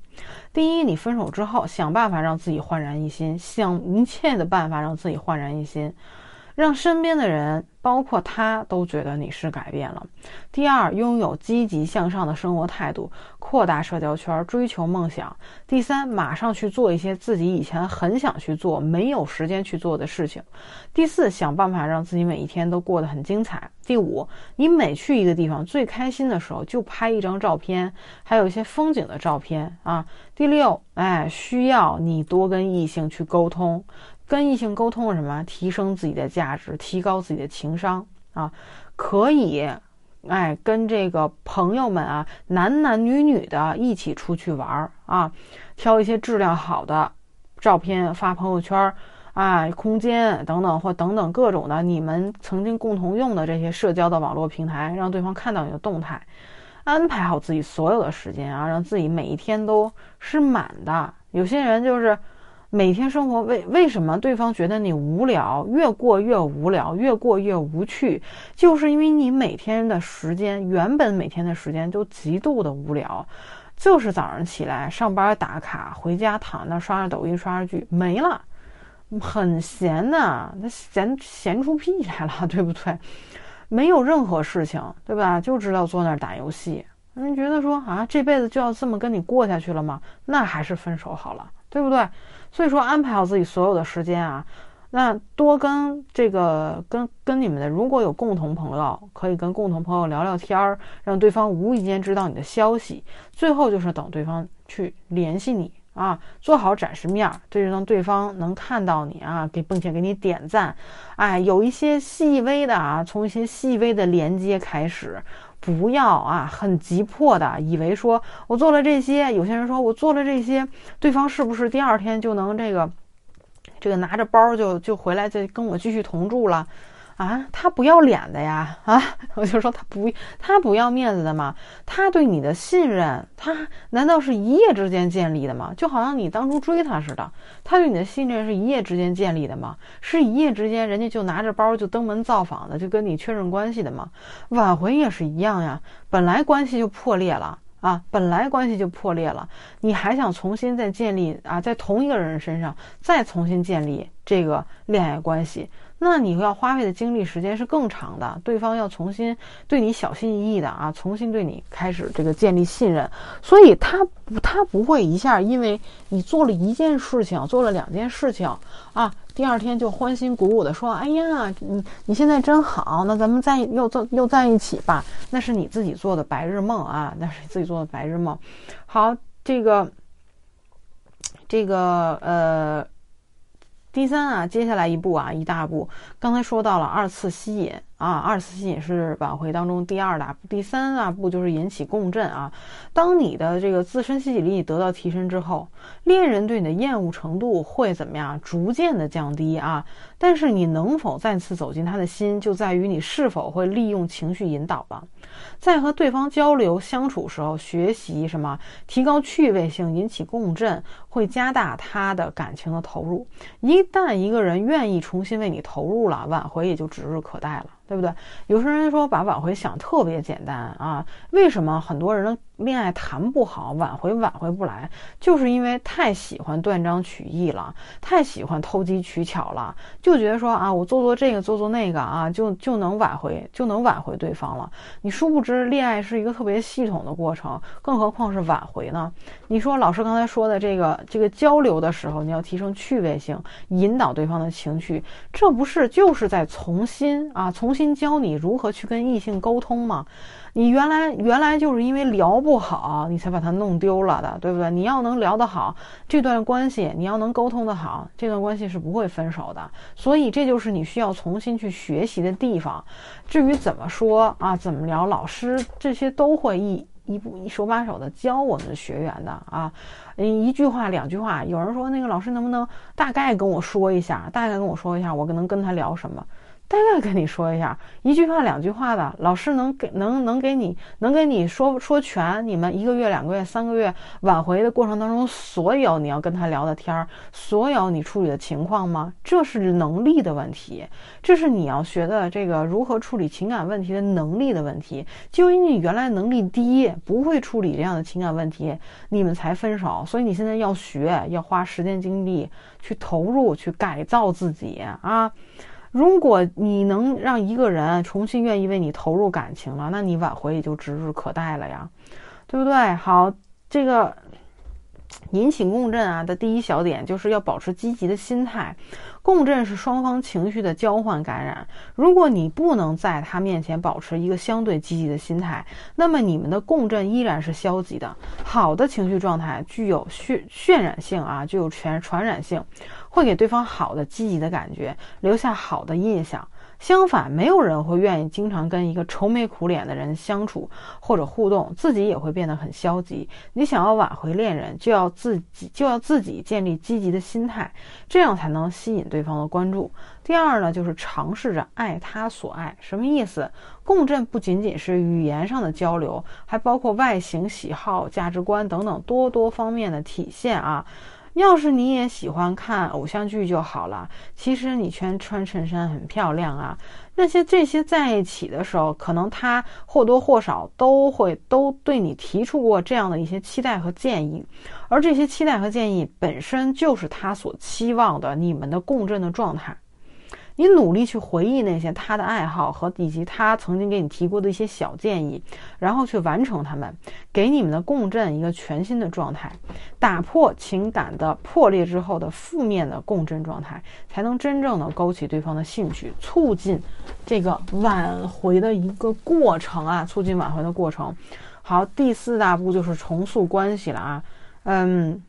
第一，你分手之后，想办法让自己焕然一新，想一切的办法让自己焕然一新。让身边的人，包括他，都觉得你是改变了。第二，拥有积极向上的生活态度，扩大社交圈，追求梦想。第三，马上去做一些自己以前很想去做、没有时间去做的事情。第四，想办法让自己每一天都过得很精彩。第五，你每去一个地方，最开心的时候就拍一张照片，还有一些风景的照片啊。第六，哎，需要你多跟异性去沟通。跟异性沟通什么？提升自己的价值，提高自己的情商啊！可以，哎，跟这个朋友们啊，男男女女的一起出去玩儿啊，挑一些质量好的照片发朋友圈啊，空间等等或等等各种的你们曾经共同用的这些社交的网络平台，让对方看到你的动态，安排好自己所有的时间啊，让自己每一天都是满的。有些人就是。每天生活为为什么对方觉得你无聊，越过越无聊，越过越无趣，就是因为你每天的时间原本每天的时间都极度的无聊，就是早上起来上班打卡，回家躺那刷着抖音刷着剧没了，很闲呐，那闲闲出屁来了，对不对？没有任何事情，对吧？就知道坐那儿打游戏人觉得说啊，这辈子就要这么跟你过下去了吗？那还是分手好了，对不对？所以说，安排好自己所有的时间啊，那多跟这个跟跟你们的，如果有共同朋友，可以跟共同朋友聊聊天儿，让对方无意间知道你的消息。最后就是等对方去联系你啊，做好展示面儿，这就让对方能看到你啊，给并且给你点赞。哎，有一些细微的啊，从一些细微的连接开始。不要啊，很急迫的以为说我做了这些，有些人说我做了这些，对方是不是第二天就能这个，这个拿着包就就回来再跟我继续同住了？啊，他不要脸的呀！啊，我就说他不，他不要面子的嘛。他对你的信任，他难道是一夜之间建立的吗？就好像你当初追他似的，他对你的信任是一夜之间建立的吗？是一夜之间人家就拿着包就登门造访的，就跟你确认关系的吗？挽回也是一样呀，本来关系就破裂了啊，本来关系就破裂了，你还想重新再建立啊，在同一个人身上再重新建立这个恋爱关系？那你要花费的精力时间是更长的，对方要重新对你小心翼翼的啊，重新对你开始这个建立信任，所以他不他不会一下因为你做了一件事情，做了两件事情啊，第二天就欢欣鼓舞的说，哎呀，你你现在真好，那咱们再又在又在一起吧，那是你自己做的白日梦啊，那是你自己做的白日梦。好，这个这个呃。第三啊，接下来一步啊，一大步，刚才说到了二次吸引。啊，二次吸引是挽回当中第二大步，第三大步就是引起共振啊。当你的这个自身吸引力得到提升之后，恋人对你的厌恶程度会怎么样？逐渐的降低啊。但是你能否再次走进他的心，就在于你是否会利用情绪引导了。在和对方交流相处时候，学习什么？提高趣味性，引起共振，会加大他的感情的投入。一旦一个人愿意重新为你投入了，挽回也就指日可待了。对不对？有些人说把挽回想特别简单啊，为什么很多人恋爱谈不好，挽回挽回不来？就是因为太喜欢断章取义了，太喜欢投机取巧了，就觉得说啊，我做做这个，做做那个啊，就就能挽回，就能挽回对方了。你殊不知，恋爱是一个特别系统的过程，更何况是挽回呢？你说老师刚才说的这个这个交流的时候，你要提升趣味性，引导对方的情绪，这不是就是在重新啊，重新。教你如何去跟异性沟通吗？你原来原来就是因为聊不好，你才把它弄丢了的，对不对？你要能聊得好，这段关系你要能沟通得好，这段关系是不会分手的。所以这就是你需要重新去学习的地方。至于怎么说啊，怎么聊，老师这些都会一一步一手把手的教我们的学员的啊。嗯，一句话两句话，有人说那个老师能不能大概跟我说一下？大概跟我说一下，我能跟他聊什么？大概跟你说一下，一句话两句话的，老师能给能能给你能给你说说全。你们一个月、两个月、三个月挽回的过程当中，所有你要跟他聊的天儿，所有你处理的情况吗？这是能力的问题，这是你要学的这个如何处理情感问题的能力的问题。就因为你原来能力低，不会处理这样的情感问题，你们才分手。所以你现在要学，要花时间精力去投入，去改造自己啊。如果你能让一个人重新愿意为你投入感情了，那你挽回也就指日可待了呀，对不对？好，这个引起共振啊的第一小点就是要保持积极的心态。共振是双方情绪的交换感染。如果你不能在他面前保持一个相对积极的心态，那么你们的共振依然是消极的。好的情绪状态具有渲渲染性啊，具有传传染性。会给对方好的、积极的感觉，留下好的印象。相反，没有人会愿意经常跟一个愁眉苦脸的人相处或者互动，自己也会变得很消极。你想要挽回恋人，就要自己就要自己建立积极的心态，这样才能吸引对方的关注。第二呢，就是尝试着爱他所爱。什么意思？共振不仅仅是语言上的交流，还包括外形、喜好、价值观等等多多方面的体现啊。要是你也喜欢看偶像剧就好了。其实你全穿衬衫很漂亮啊。那些这些在一起的时候，可能他或多或少都会都对你提出过这样的一些期待和建议，而这些期待和建议本身就是他所期望的你们的共振的状态。你努力去回忆那些他的爱好和以及他曾经给你提过的一些小建议，然后去完成他们，给你们的共振一个全新的状态，打破情感的破裂之后的负面的共振状态，才能真正的勾起对方的兴趣，促进这个挽回的一个过程啊，促进挽回的过程。好，第四大步就是重塑关系了啊，嗯，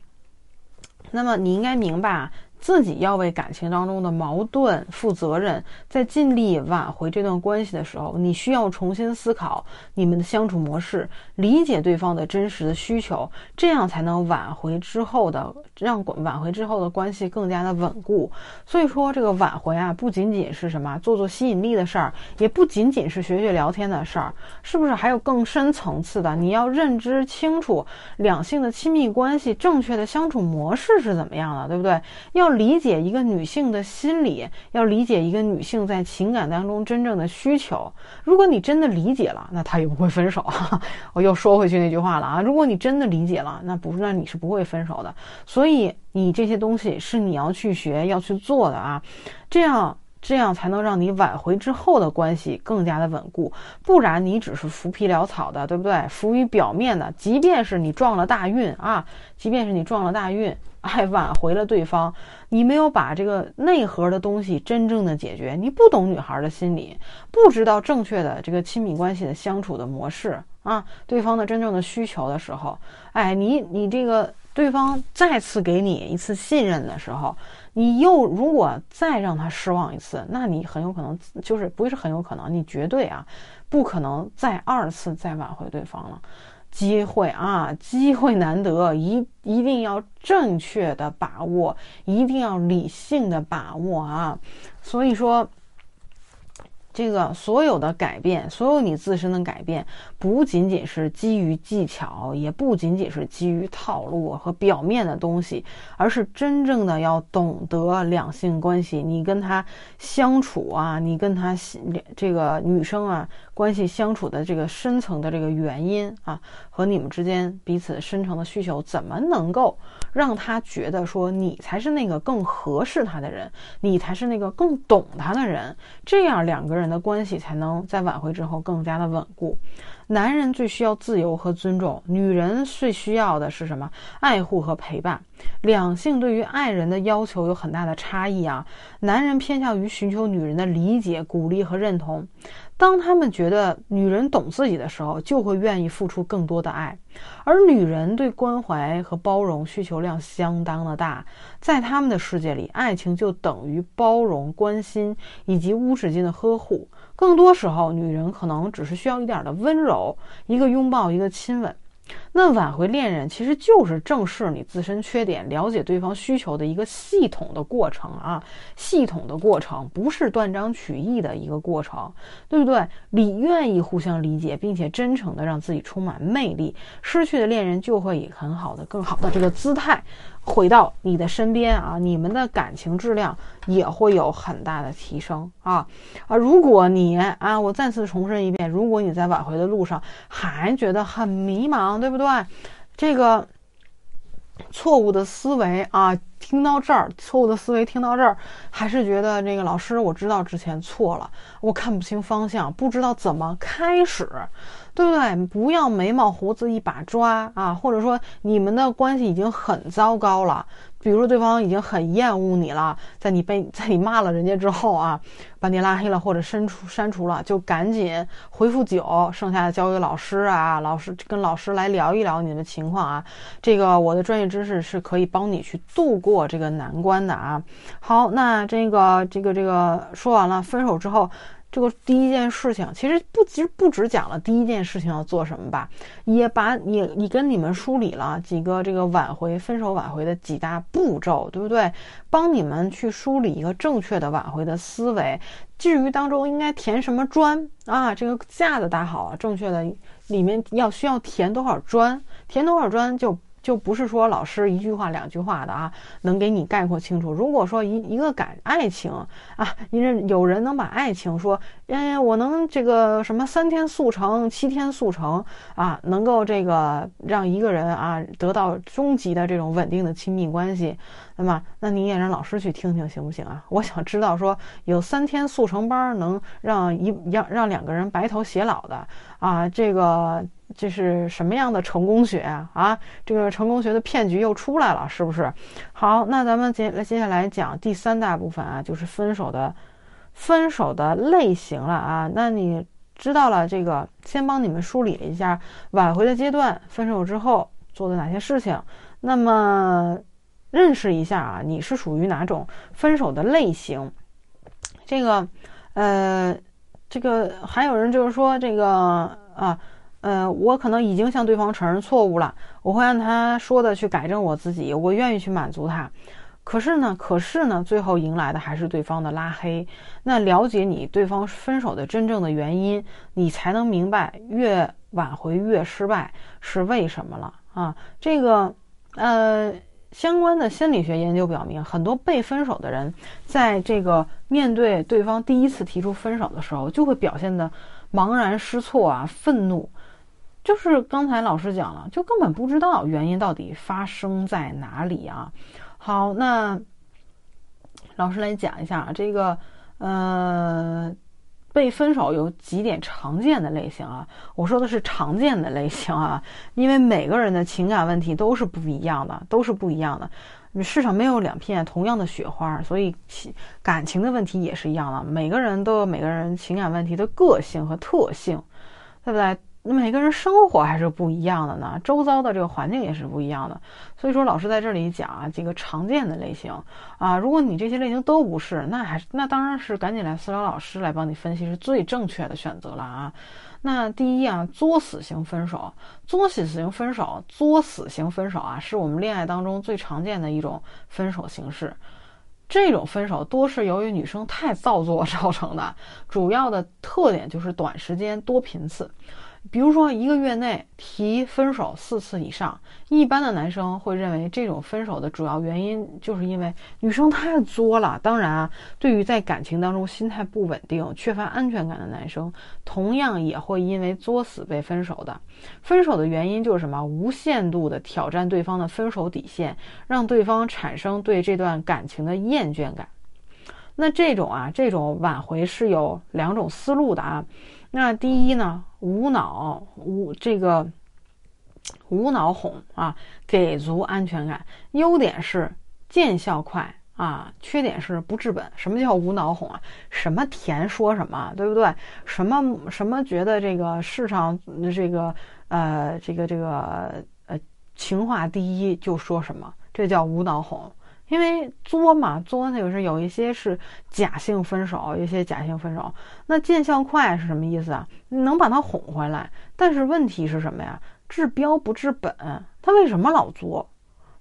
那么你应该明白。自己要为感情当中的矛盾负责任，在尽力挽回这段关系的时候，你需要重新思考你们的相处模式，理解对方的真实的需求，这样才能挽回之后的让挽回之后的关系更加的稳固。所以说，这个挽回啊，不仅仅是什么做做吸引力的事儿，也不仅仅是学学聊天的事儿，是不是还有更深层次的？你要认知清楚两性的亲密关系正确的相处模式是怎么样的，对不对？要。理解一个女性的心理，要理解一个女性在情感当中真正的需求。如果你真的理解了，那她也不会分手。我又说回去那句话了啊！如果你真的理解了，那不，那你是不会分手的。所以你这些东西是你要去学、要去做的啊！这样。这样才能让你挽回之后的关系更加的稳固，不然你只是浮皮潦草的，对不对？浮于表面的，即便是你撞了大运啊，即便是你撞了大运，还 挽回了对方，你没有把这个内核的东西真正的解决，你不懂女孩的心理，不知道正确的这个亲密关系的相处的模式啊，对方的真正的需求的时候，哎，你你这个对方再次给你一次信任的时候。你又如果再让他失望一次，那你很有可能就是不是很有可能，你绝对啊，不可能再二次再挽回对方了。机会啊，机会难得，一一定要正确的把握，一定要理性的把握啊。所以说。这个所有的改变，所有你自身的改变，不仅仅是基于技巧，也不仅仅是基于套路和表面的东西，而是真正的要懂得两性关系，你跟他相处啊，你跟他这个女生啊关系相处的这个深层的这个原因啊，和你们之间彼此深层的需求，怎么能够让他觉得说你才是那个更合适他的人，你才是那个更懂他的人，这样两个人。的关系才能在挽回之后更加的稳固。男人最需要自由和尊重，女人最需要的是什么？爱护和陪伴。两性对于爱人的要求有很大的差异啊。男人偏向于寻求女人的理解、鼓励和认同。当他们觉得女人懂自己的时候，就会愿意付出更多的爱。而女人对关怀和包容需求量相当的大，在他们的世界里，爱情就等于包容、关心以及无止境的呵护。更多时候，女人可能只是需要一点的温柔，一个拥抱，一个亲吻。那挽回恋人其实就是正视你自身缺点，了解对方需求的一个系统的过程啊，系统的过程不是断章取义的一个过程，对不对？你愿意互相理解，并且真诚的让自己充满魅力，失去的恋人就会以很好的、更好的这个姿态。回到你的身边啊，你们的感情质量也会有很大的提升啊啊！如果你啊，我再次重申一遍，如果你在挽回的路上还觉得很迷茫，对不对？这个错误的思维啊，听到这儿，错误的思维听到这儿，还是觉得这个老师，我知道之前错了，我看不清方向，不知道怎么开始。对不对？不要眉毛胡子一把抓啊！或者说你们的关系已经很糟糕了，比如说对方已经很厌恶你了，在你被在你骂了人家之后啊，把你拉黑了或者删除删除了，就赶紧回复九，剩下的交给老师啊，老师跟老师来聊一聊你的情况啊。这个我的专业知识是可以帮你去度过这个难关的啊。好，那这个这个这个说完了，分手之后。这个第一件事情，其实不，其实不只讲了第一件事情要做什么吧，也把你，你跟你们梳理了几个这个挽回、分手挽回的几大步骤，对不对？帮你们去梳理一个正确的挽回的思维。至于当中应该填什么砖啊，这个架子搭好了，正确的里面要需要填多少砖，填多少砖就。就不是说老师一句话两句话的啊，能给你概括清楚。如果说一一个感爱情啊，因为有人能把爱情说，哎，我能这个什么三天速成、七天速成啊，能够这个让一个人啊得到终极的这种稳定的亲密关系，那么，那你也让老师去听听行不行啊？我想知道说有三天速成班能让一让让两个人白头偕老的啊，这个这是什么样的成功学啊？啊，这个成功学的骗局又出来了，是不是？好，那咱们接接下来讲第三大部分啊，就是分手的分手的类型了啊。那你知道了这个，先帮你们梳理了一下挽回的阶段，分手之后做的哪些事情，那么。认识一下啊，你是属于哪种分手的类型？这个，呃，这个还有人就是说，这个啊，呃我可能已经向对方承认错误了，我会按他说的去改正我自己，我愿意去满足他。可是呢，可是呢，最后迎来的还是对方的拉黑。那了解你对方分手的真正的原因，你才能明白越挽回越失败是为什么了啊？这个，呃。相关的心理学研究表明，很多被分手的人，在这个面对对方第一次提出分手的时候，就会表现的茫然失措啊，愤怒。就是刚才老师讲了，就根本不知道原因到底发生在哪里啊。好，那老师来讲一下这个，呃。被分手有几点常见的类型啊？我说的是常见的类型啊，因为每个人的情感问题都是不一样的，都是不一样的。世上没有两片同样的雪花，所以感情的问题也是一样的。每个人都有每个人情感问题的个性和特性，对不对？那每个人生活还是不一样的呢，周遭的这个环境也是不一样的。所以说，老师在这里讲啊，几个常见的类型啊，如果你这些类型都不是，那还是那当然是赶紧来私聊老师来帮你分析是最正确的选择了啊。那第一啊，作死型分手，作死型分手，作死型分手啊，是我们恋爱当中最常见的一种分手形式。这种分手多是由于女生太造作造成的，主要的特点就是短时间多频次。比如说，一个月内提分手四次以上，一般的男生会认为这种分手的主要原因就是因为女生太作了。当然啊，对于在感情当中心态不稳定、缺乏安全感的男生，同样也会因为作死被分手的。分手的原因就是什么？无限度的挑战对方的分手底线，让对方产生对这段感情的厌倦感。那这种啊，这种挽回是有两种思路的啊。那第一呢，无脑无这个无脑哄啊，给足安全感。优点是见效快啊，缺点是不治本。什么叫无脑哄啊？什么甜说什么，对不对？什么什么觉得这个世上这个呃这个这个呃情话第一就说什么，这叫无脑哄。因为作嘛，作那个是有一些是假性分手，有些假性分手。那见效快是什么意思啊？你能把他哄回来，但是问题是什么呀？治标不治本。他为什么老作？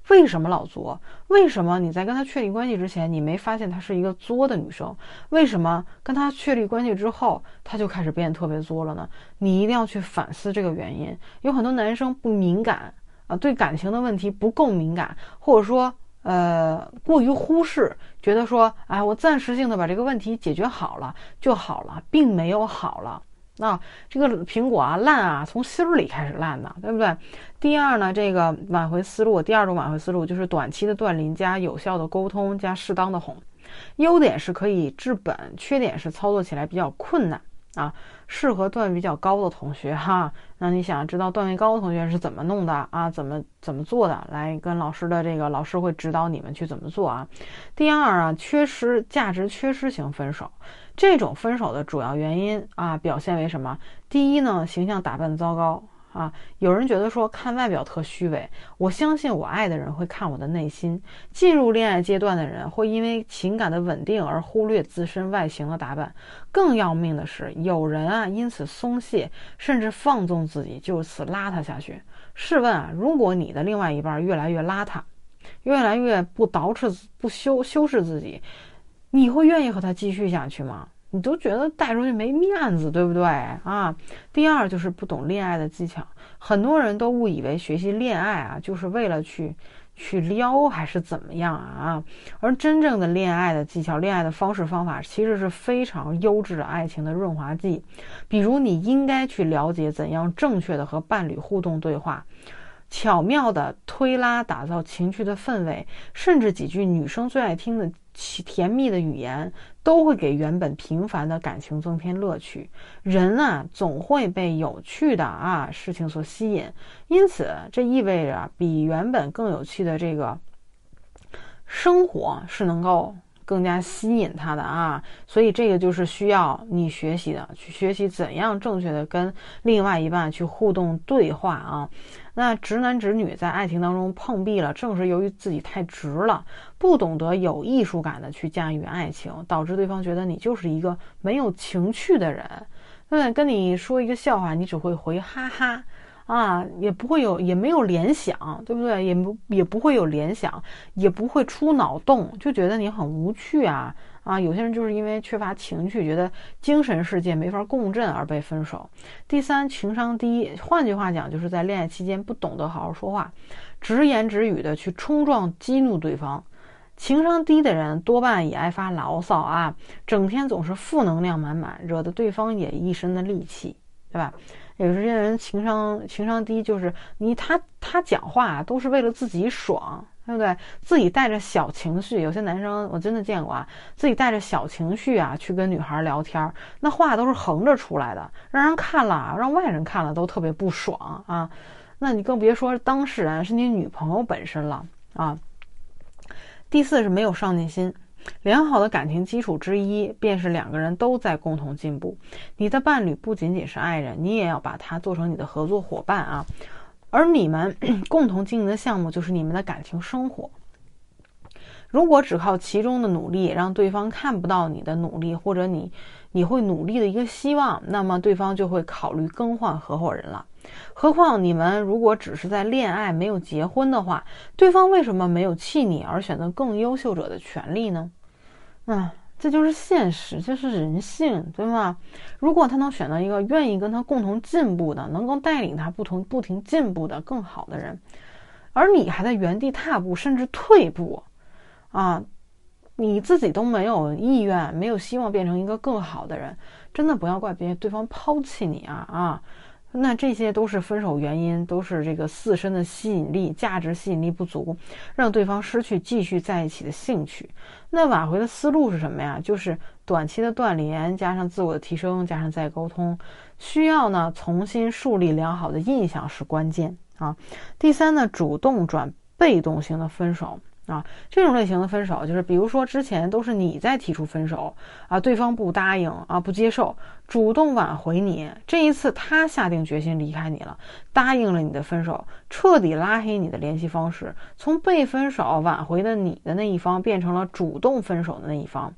为什么老作？为什么你在跟他确立关系之前，你没发现她是一个作的女生？为什么跟他确立关系之后，他就开始变得特别作了呢？你一定要去反思这个原因。有很多男生不敏感啊，对感情的问题不够敏感，或者说。呃，过于忽视，觉得说，哎，我暂时性的把这个问题解决好了就好了，并没有好了。那这个苹果啊，烂啊，从心里开始烂的，对不对？第二呢，这个挽回思路，第二种挽回思路就是短期的断离加有效的沟通加适当的哄。优点是可以治本，缺点是操作起来比较困难啊。适合段比较高的同学哈，那你想知道段位高的同学是怎么弄的啊？怎么怎么做的？来跟老师的这个老师会指导你们去怎么做啊。第二啊，缺失价值缺失型分手，这种分手的主要原因啊，表现为什么？第一呢，形象打扮糟糕。啊，有人觉得说看外表特虚伪，我相信我爱的人会看我的内心。进入恋爱阶段的人会因为情感的稳定而忽略自身外形的打扮。更要命的是，有人啊因此松懈，甚至放纵自己，就此邋遢下去。试问啊，如果你的另外一半越来越邋遢，越来越不捯饬、不修修饰自己，你会愿意和他继续下去吗？你都觉得带出去没面子，对不对啊？第二就是不懂恋爱的技巧，很多人都误以为学习恋爱啊，就是为了去去撩还是怎么样啊？而真正的恋爱的技巧、恋爱的方式方法，其实是非常优质的爱情的润滑剂。比如，你应该去了解怎样正确的和伴侣互动对话。巧妙的推拉，打造情趣的氛围，甚至几句女生最爱听的甜蜜的语言，都会给原本平凡的感情增添乐趣。人啊，总会被有趣的啊事情所吸引，因此这意味着比原本更有趣的这个生活是能够。更加吸引他的啊，所以这个就是需要你学习的，去学习怎样正确的跟另外一半去互动对话啊。那直男直女在爱情当中碰壁了，正是由于自己太直了，不懂得有艺术感的去驾驭爱情，导致对方觉得你就是一个没有情趣的人。对，跟你说一个笑话，你只会回哈哈。啊，也不会有，也没有联想，对不对？也不也不会有联想，也不会出脑洞，就觉得你很无趣啊啊！有些人就是因为缺乏情趣，觉得精神世界没法共振而被分手。第三，情商低，换句话讲，就是在恋爱期间不懂得好好说话，直言直语的去冲撞激怒对方。情商低的人多半也爱发牢骚啊，整天总是负能量满满，惹得对方也一身的戾气，对吧？有些人情商情商低，就是你他他讲话都是为了自己爽，对不对？自己带着小情绪，有些男生我真的见过啊，自己带着小情绪啊去跟女孩聊天，那话都是横着出来的，让人看了，让外人看了都特别不爽啊。那你更别说当事人是你女朋友本身了啊。第四是没有上进心。良好的感情基础之一，便是两个人都在共同进步。你的伴侣不仅仅是爱人，你也要把他做成你的合作伙伴啊！而你们 共同经营的项目，就是你们的感情生活。如果只靠其中的努力，让对方看不到你的努力，或者你你会努力的一个希望，那么对方就会考虑更换合伙人了。何况你们如果只是在恋爱，没有结婚的话，对方为什么没有弃你而选择更优秀者的权利呢？啊，这就是现实，这是人性，对吗？如果他能选择一个愿意跟他共同进步的，能够带领他不同不停进步的更好的人，而你还在原地踏步，甚至退步。啊，你自己都没有意愿，没有希望变成一个更好的人，真的不要怪别人对方抛弃你啊啊！那这些都是分手原因，都是这个自身的吸引力、价值吸引力不足，让对方失去继续在一起的兴趣。那挽回的思路是什么呀？就是短期的断联，加上自我的提升，加上再沟通，需要呢重新树立良好的印象是关键啊。第三呢，主动转被动型的分手。啊，这种类型的分手，就是比如说之前都是你在提出分手啊，对方不答应啊，不接受，主动挽回你。这一次他下定决心离开你了，答应了你的分手，彻底拉黑你的联系方式，从被分手挽回的你的那一方变成了主动分手的那一方。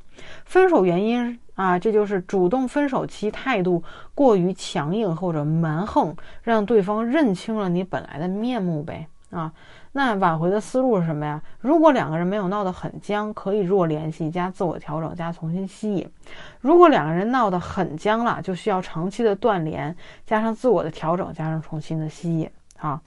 分手原因啊，这就是主动分手期态度过于强硬或者蛮横，让对方认清了你本来的面目呗啊。那挽回的思路是什么呀？如果两个人没有闹得很僵，可以弱联系加自我调整加重新吸引；如果两个人闹得很僵了，就需要长期的断联加上自我的调整加上重新的吸引啊。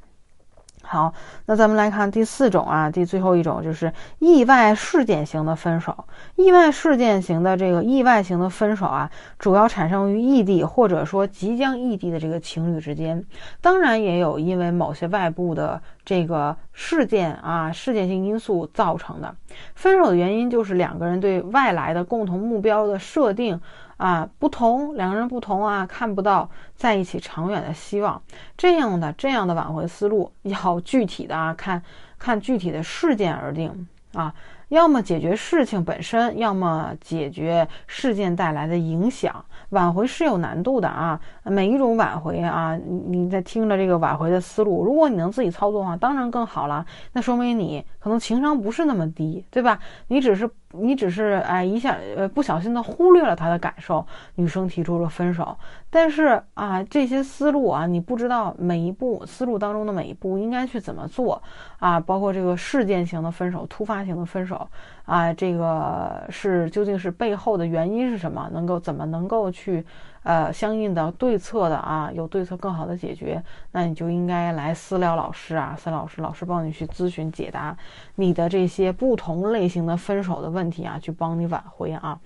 好，那咱们来看第四种啊，第最后一种就是意外事件型的分手。意外事件型的这个意外型的分手啊，主要产生于异地或者说即将异地的这个情侣之间。当然也有因为某些外部的这个事件啊，事件性因素造成的。分手的原因就是两个人对外来的共同目标的设定。啊，不同两个人不同啊，看不到在一起长远的希望。这样的这样的挽回思路要具体的啊，看看具体的事件而定啊。要么解决事情本身，要么解决事件带来的影响。挽回是有难度的啊，每一种挽回啊，你在听着这个挽回的思路，如果你能自己操作的话，当然更好了。那说明你可能情商不是那么低，对吧？你只是。你只是哎一下呃不小心的忽略了他的感受，女生提出了分手，但是啊这些思路啊你不知道每一步思路当中的每一步应该去怎么做啊，包括这个事件型的分手、突发型的分手啊，这个是究竟是背后的原因是什么？能够怎么能够去？呃，相应的对策的啊，有对策更好的解决，那你就应该来私聊老师啊，私聊老师，老师帮你去咨询解答你的这些不同类型的分手的问题啊，去帮你挽回啊。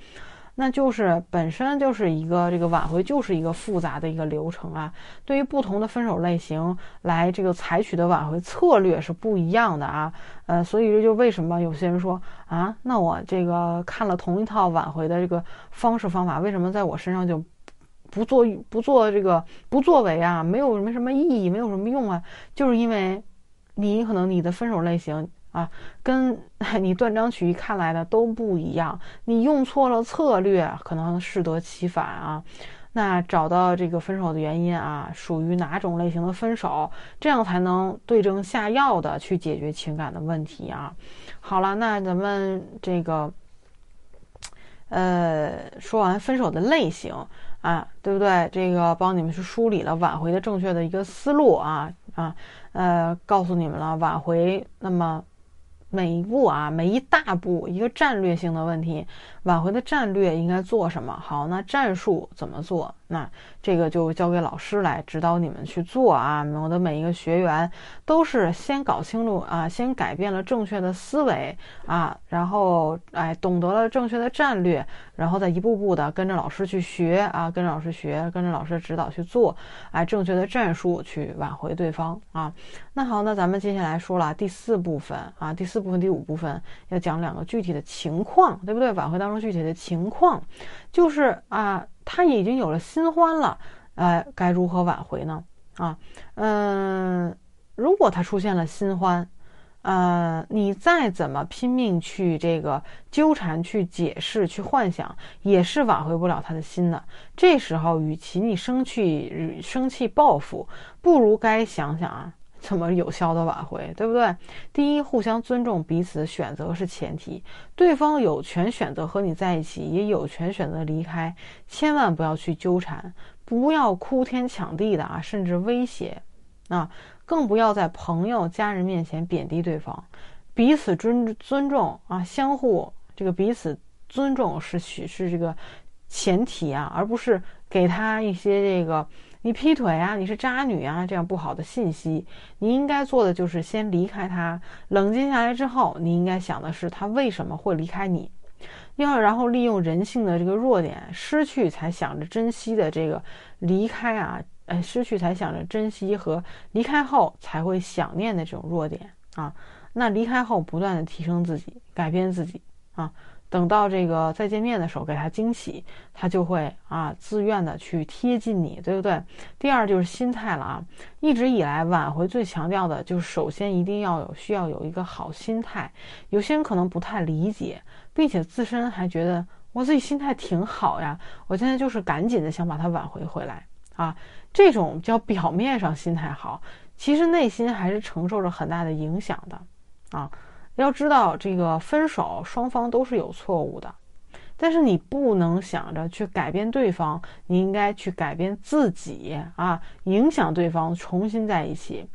那就是本身就是一个这个挽回就是一个复杂的一个流程啊。对于不同的分手类型来这个采取的挽回策略是不一样的啊。呃，所以这就为什么有些人说啊，那我这个看了同一套挽回的这个方式方法，为什么在我身上就不做不做这个不作为啊？没有什么什么意义，没有什么用啊？就是因为你可能你的分手类型。啊，跟 你断章取义看来的都不一样，你用错了策略，可能适得其反啊。那找到这个分手的原因啊，属于哪种类型的分手，这样才能对症下药的去解决情感的问题啊。好了，那咱们这个，呃，说完分手的类型啊，对不对？这个帮你们去梳理了挽回的正确的一个思路啊啊，呃，告诉你们了挽回，那么。每一步啊，每一大步，一个战略性的问题，挽回的战略应该做什么？好，那战术怎么做？那这个就交给老师来指导你们去做啊！我的每一个学员都是先搞清楚啊，先改变了正确的思维啊，然后哎，懂得了正确的战略，然后再一步步的跟着老师去学啊，跟着老师学，跟着老师指导去做，哎，正确的战术去挽回对方啊。那好，那咱们接下来说了第四部分啊，第四部分、第五部分要讲两个具体的情况，对不对？挽回当具体的情况就是啊。他已经有了新欢了，呃，该如何挽回呢？啊，嗯，如果他出现了新欢，呃，你再怎么拼命去这个纠缠、去解释、去幻想，也是挽回不了他的心的。这时候，与其你生气、生气报复，不如该想想啊。怎么有效的挽回，对不对？第一，互相尊重彼此选择是前提，对方有权选择和你在一起，也有权选择离开，千万不要去纠缠，不要哭天抢地的啊，甚至威胁，啊，更不要在朋友、家人面前贬低对方，彼此尊尊重啊，相互这个彼此尊重是许是这个前提啊，而不是给他一些这个。你劈腿啊，你是渣女啊，这样不好的信息，你应该做的就是先离开他，冷静下来之后，你应该想的是他为什么会离开你，要然后利用人性的这个弱点，失去才想着珍惜的这个离开啊，哎，失去才想着珍惜和离开后才会想念的这种弱点啊，那离开后不断的提升自己，改变自己啊。等到这个再见面的时候，给他惊喜，他就会啊自愿的去贴近你，对不对？第二就是心态了啊，一直以来挽回最强调的就是，首先一定要有需要有一个好心态。有些人可能不太理解，并且自身还觉得我自己心态挺好呀，我现在就是赶紧的想把他挽回回来啊。这种叫表面上心态好，其实内心还是承受着很大的影响的啊。要知道，这个分手双方都是有错误的，但是你不能想着去改变对方，你应该去改变自己啊，影响对方重新在一起。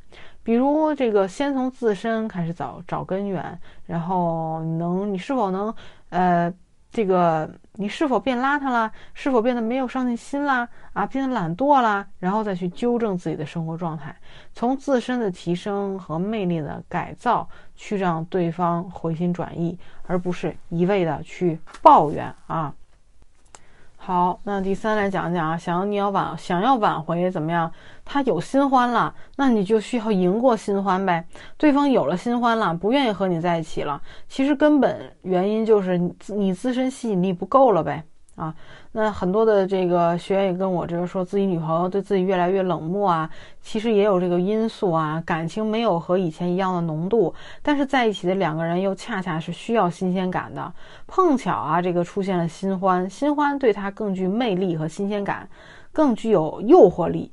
比如这个，先从自身开始找找根源，然后能你是否能呃。这个你是否变邋遢了？是否变得没有上进心啦？啊，变得懒惰啦？然后再去纠正自己的生活状态，从自身的提升和魅力的改造，去让对方回心转意，而不是一味的去抱怨啊。好，那第三来讲讲啊，想要你要挽想要挽回怎么样？他有新欢了，那你就需要赢过新欢呗。对方有了新欢了，不愿意和你在一起了，其实根本原因就是你你自身吸引力不够了呗。啊，那很多的这个学员也跟我这个说自己女朋友对自己越来越冷漠啊，其实也有这个因素啊，感情没有和以前一样的浓度，但是在一起的两个人又恰恰是需要新鲜感的，碰巧啊，这个出现了新欢，新欢对他更具魅力和新鲜感，更具有诱惑力。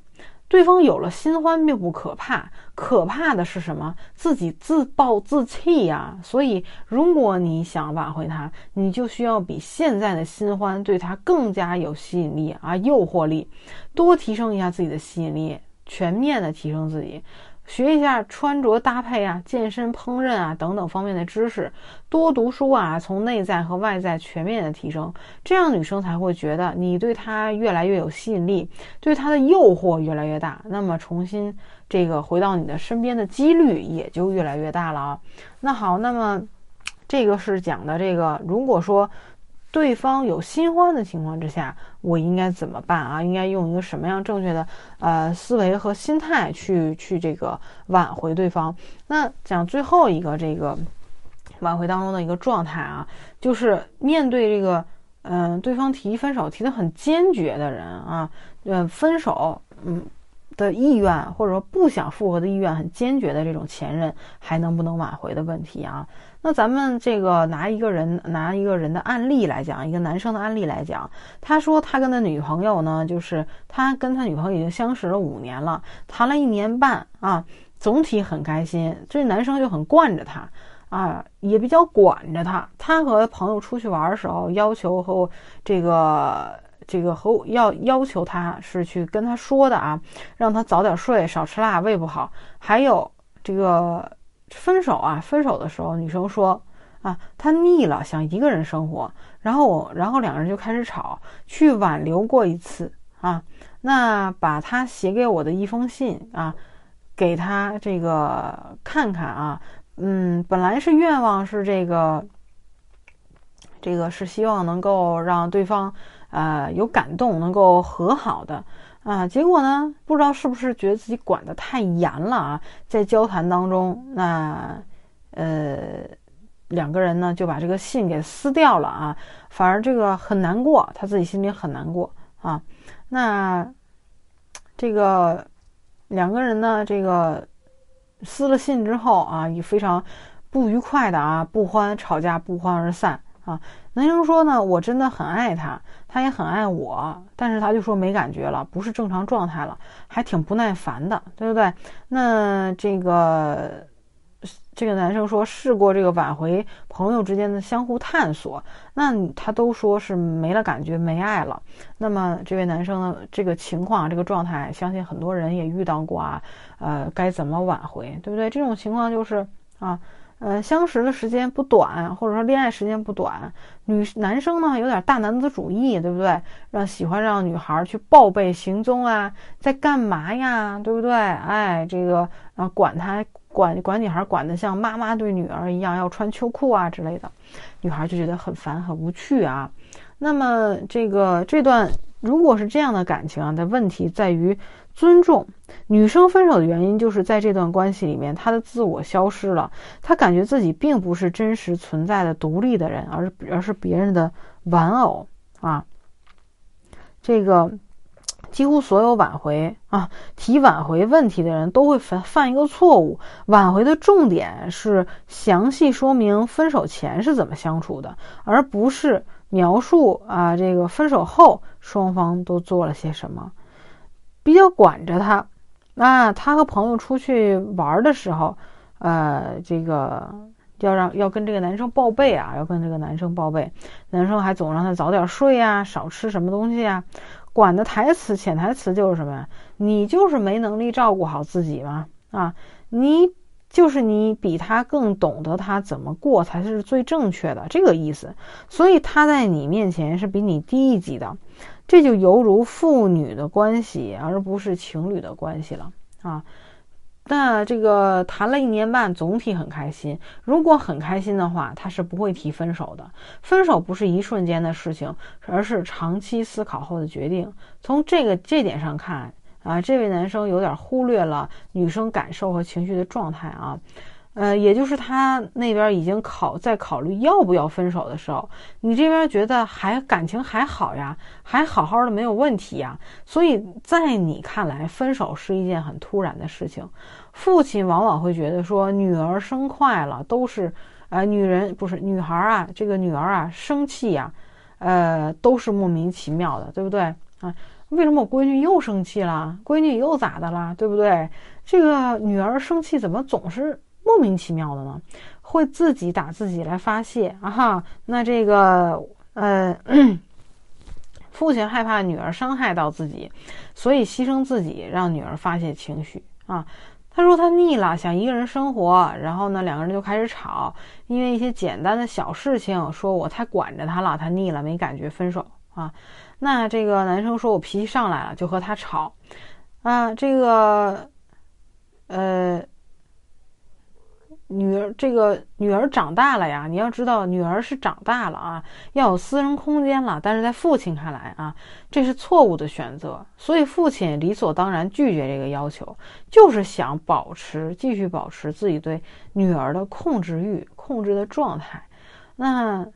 对方有了新欢并不可怕，可怕的是什么？自己自暴自弃呀！所以，如果你想挽回他，你就需要比现在的新欢对他更加有吸引力啊，诱惑力，多提升一下自己的吸引力，全面的提升自己。学一下穿着搭配啊、健身、烹饪啊等等方面的知识，多读书啊，从内在和外在全面的提升，这样女生才会觉得你对她越来越有吸引力，对她的诱惑越来越大，那么重新这个回到你的身边的几率也就越来越大了啊。那好，那么这个是讲的这个，如果说对方有新欢的情况之下，我应该怎么办啊？应该用一个什么样正确的呃思维和心态去去这个挽回对方？那讲最后一个这个挽回当中的一个状态啊，就是面对这个嗯对方提分手提的很坚决的人啊，呃分手嗯。的意愿，或者说不想复合的意愿很坚决的这种前任，还能不能挽回的问题啊？那咱们这个拿一个人拿一个人的案例来讲，一个男生的案例来讲，他说他跟他女朋友呢，就是他跟他女朋友已经相识了五年了，谈了一年半啊，总体很开心。这男生就很惯着他啊，也比较管着他。他和朋友出去玩的时候，要求和这个。这个和要要求他是去跟他说的啊，让他早点睡，少吃辣，胃不好。还有这个分手啊，分手的时候，女生说啊，她腻了，想一个人生活。然后我，然后两个人就开始吵，去挽留过一次啊。那把他写给我的一封信啊，给他这个看看啊。嗯，本来是愿望是这个，这个是希望能够让对方。啊，有感动，能够和好的啊，结果呢，不知道是不是觉得自己管得太严了啊，在交谈当中，那呃，两个人呢就把这个信给撕掉了啊，反而这个很难过，他自己心里很难过啊。那这个两个人呢，这个撕了信之后啊，也非常不愉快的啊，不欢吵架，不欢而散啊。男生说呢，我真的很爱他。他也很爱我，但是他就说没感觉了，不是正常状态了，还挺不耐烦的，对不对？那这个这个男生说试过这个挽回朋友之间的相互探索，那他都说是没了感觉，没爱了。那么这位男生呢这个情况，这个状态，相信很多人也遇到过啊。呃，该怎么挽回，对不对？这种情况就是啊。呃，相识的时间不短，或者说恋爱时间不短，女男生呢有点大男子主义，对不对？让喜欢让女孩去报备行踪啊，在干嘛呀，对不对？哎，这个啊，管他管管女孩管得像妈妈对女儿一样，要穿秋裤啊之类的，女孩就觉得很烦很无趣啊。那么这个这段如果是这样的感情啊，的问题在于。尊重女生分手的原因，就是在这段关系里面，她的自我消失了，她感觉自己并不是真实存在的独立的人，而而是别人的玩偶啊。这个几乎所有挽回啊提挽回问题的人都会犯犯一个错误，挽回的重点是详细说明分手前是怎么相处的，而不是描述啊这个分手后双方都做了些什么。比较管着他，那他和朋友出去玩的时候，呃，这个要让要跟这个男生报备啊，要跟这个男生报备，男生还总让他早点睡呀，少吃什么东西啊，管的台词潜台词就是什么呀？你就是没能力照顾好自己吗？啊，你就是你比他更懂得他怎么过才是最正确的这个意思，所以他在你面前是比你低一级的。这就犹如父女的关系，而不是情侣的关系了啊。那这个谈了一年半，总体很开心。如果很开心的话，他是不会提分手的。分手不是一瞬间的事情，而是长期思考后的决定。从这个这点上看啊，这位男生有点忽略了女生感受和情绪的状态啊。呃，也就是他那边已经考在考虑要不要分手的时候，你这边觉得还感情还好呀，还好好的没有问题呀，所以在你看来，分手是一件很突然的事情。父亲往往会觉得说，女儿生快了都是，呃，女人不是女孩啊，这个女儿啊生气呀，呃，都是莫名其妙的，对不对啊？为什么我闺女又生气了？闺女又咋的了？对不对？这个女儿生气怎么总是？莫名其妙的呢，会自己打自己来发泄啊哈。那这个呃，父亲害怕女儿伤害到自己，所以牺牲自己让女儿发泄情绪啊。他说他腻了，想一个人生活。然后呢，两个人就开始吵，因为一些简单的小事情，说我太管着他了，他腻了没感觉，分手啊。那这个男生说我脾气上来了，就和他吵啊。这个呃。女儿这个女儿长大了呀，你要知道女儿是长大了啊，要有私人空间了。但是在父亲看来啊，这是错误的选择，所以父亲理所当然拒绝这个要求，就是想保持继续保持自己对女儿的控制欲、控制的状态。那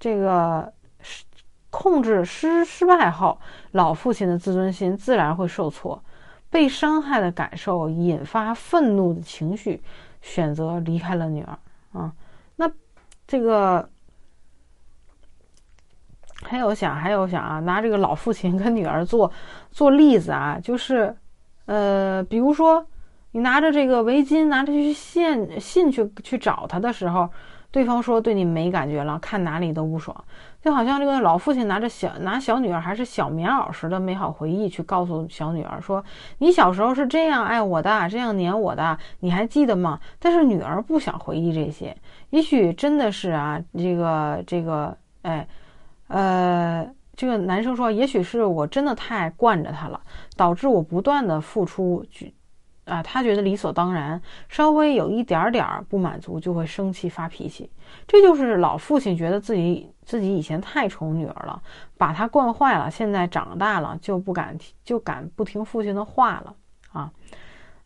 这个失控制失失败后，老父亲的自尊心自然会受挫，被伤害的感受引发愤怒的情绪。选择离开了女儿啊，那这个还有想还有想啊，拿这个老父亲跟女儿做做例子啊，就是呃，比如说你拿着这个围巾，拿着去信信去去找他的时候。对方说对你没感觉了，看哪里都不爽，就好像这个老父亲拿着小拿小女儿还是小棉袄时的美好回忆去告诉小女儿说：“你小时候是这样爱我的，这样黏我的，你还记得吗？”但是女儿不想回忆这些，也许真的是啊，这个这个，哎，呃，这个男生说，也许是我真的太惯着他了，导致我不断的付出。啊，他觉得理所当然，稍微有一点点不满足就会生气发脾气，这就是老父亲觉得自己自己以前太宠女儿了，把她惯坏了，现在长大了就不敢就敢不听父亲的话了啊。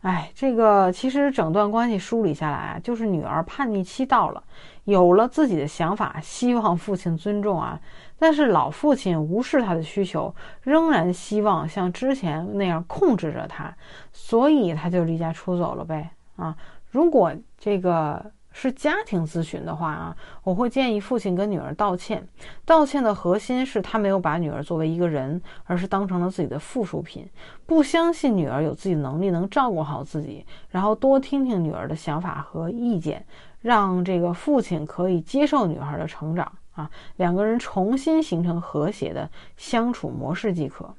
哎，这个其实整段关系梳理下来，就是女儿叛逆期到了，有了自己的想法，希望父亲尊重啊。但是老父亲无视他的需求，仍然希望像之前那样控制着他，所以他就离家出走了呗啊。如果这个。是家庭咨询的话啊，我会建议父亲跟女儿道歉。道歉的核心是他没有把女儿作为一个人，而是当成了自己的附属品，不相信女儿有自己能力能照顾好自己。然后多听听女儿的想法和意见，让这个父亲可以接受女孩的成长啊，两个人重新形成和谐的相处模式即可。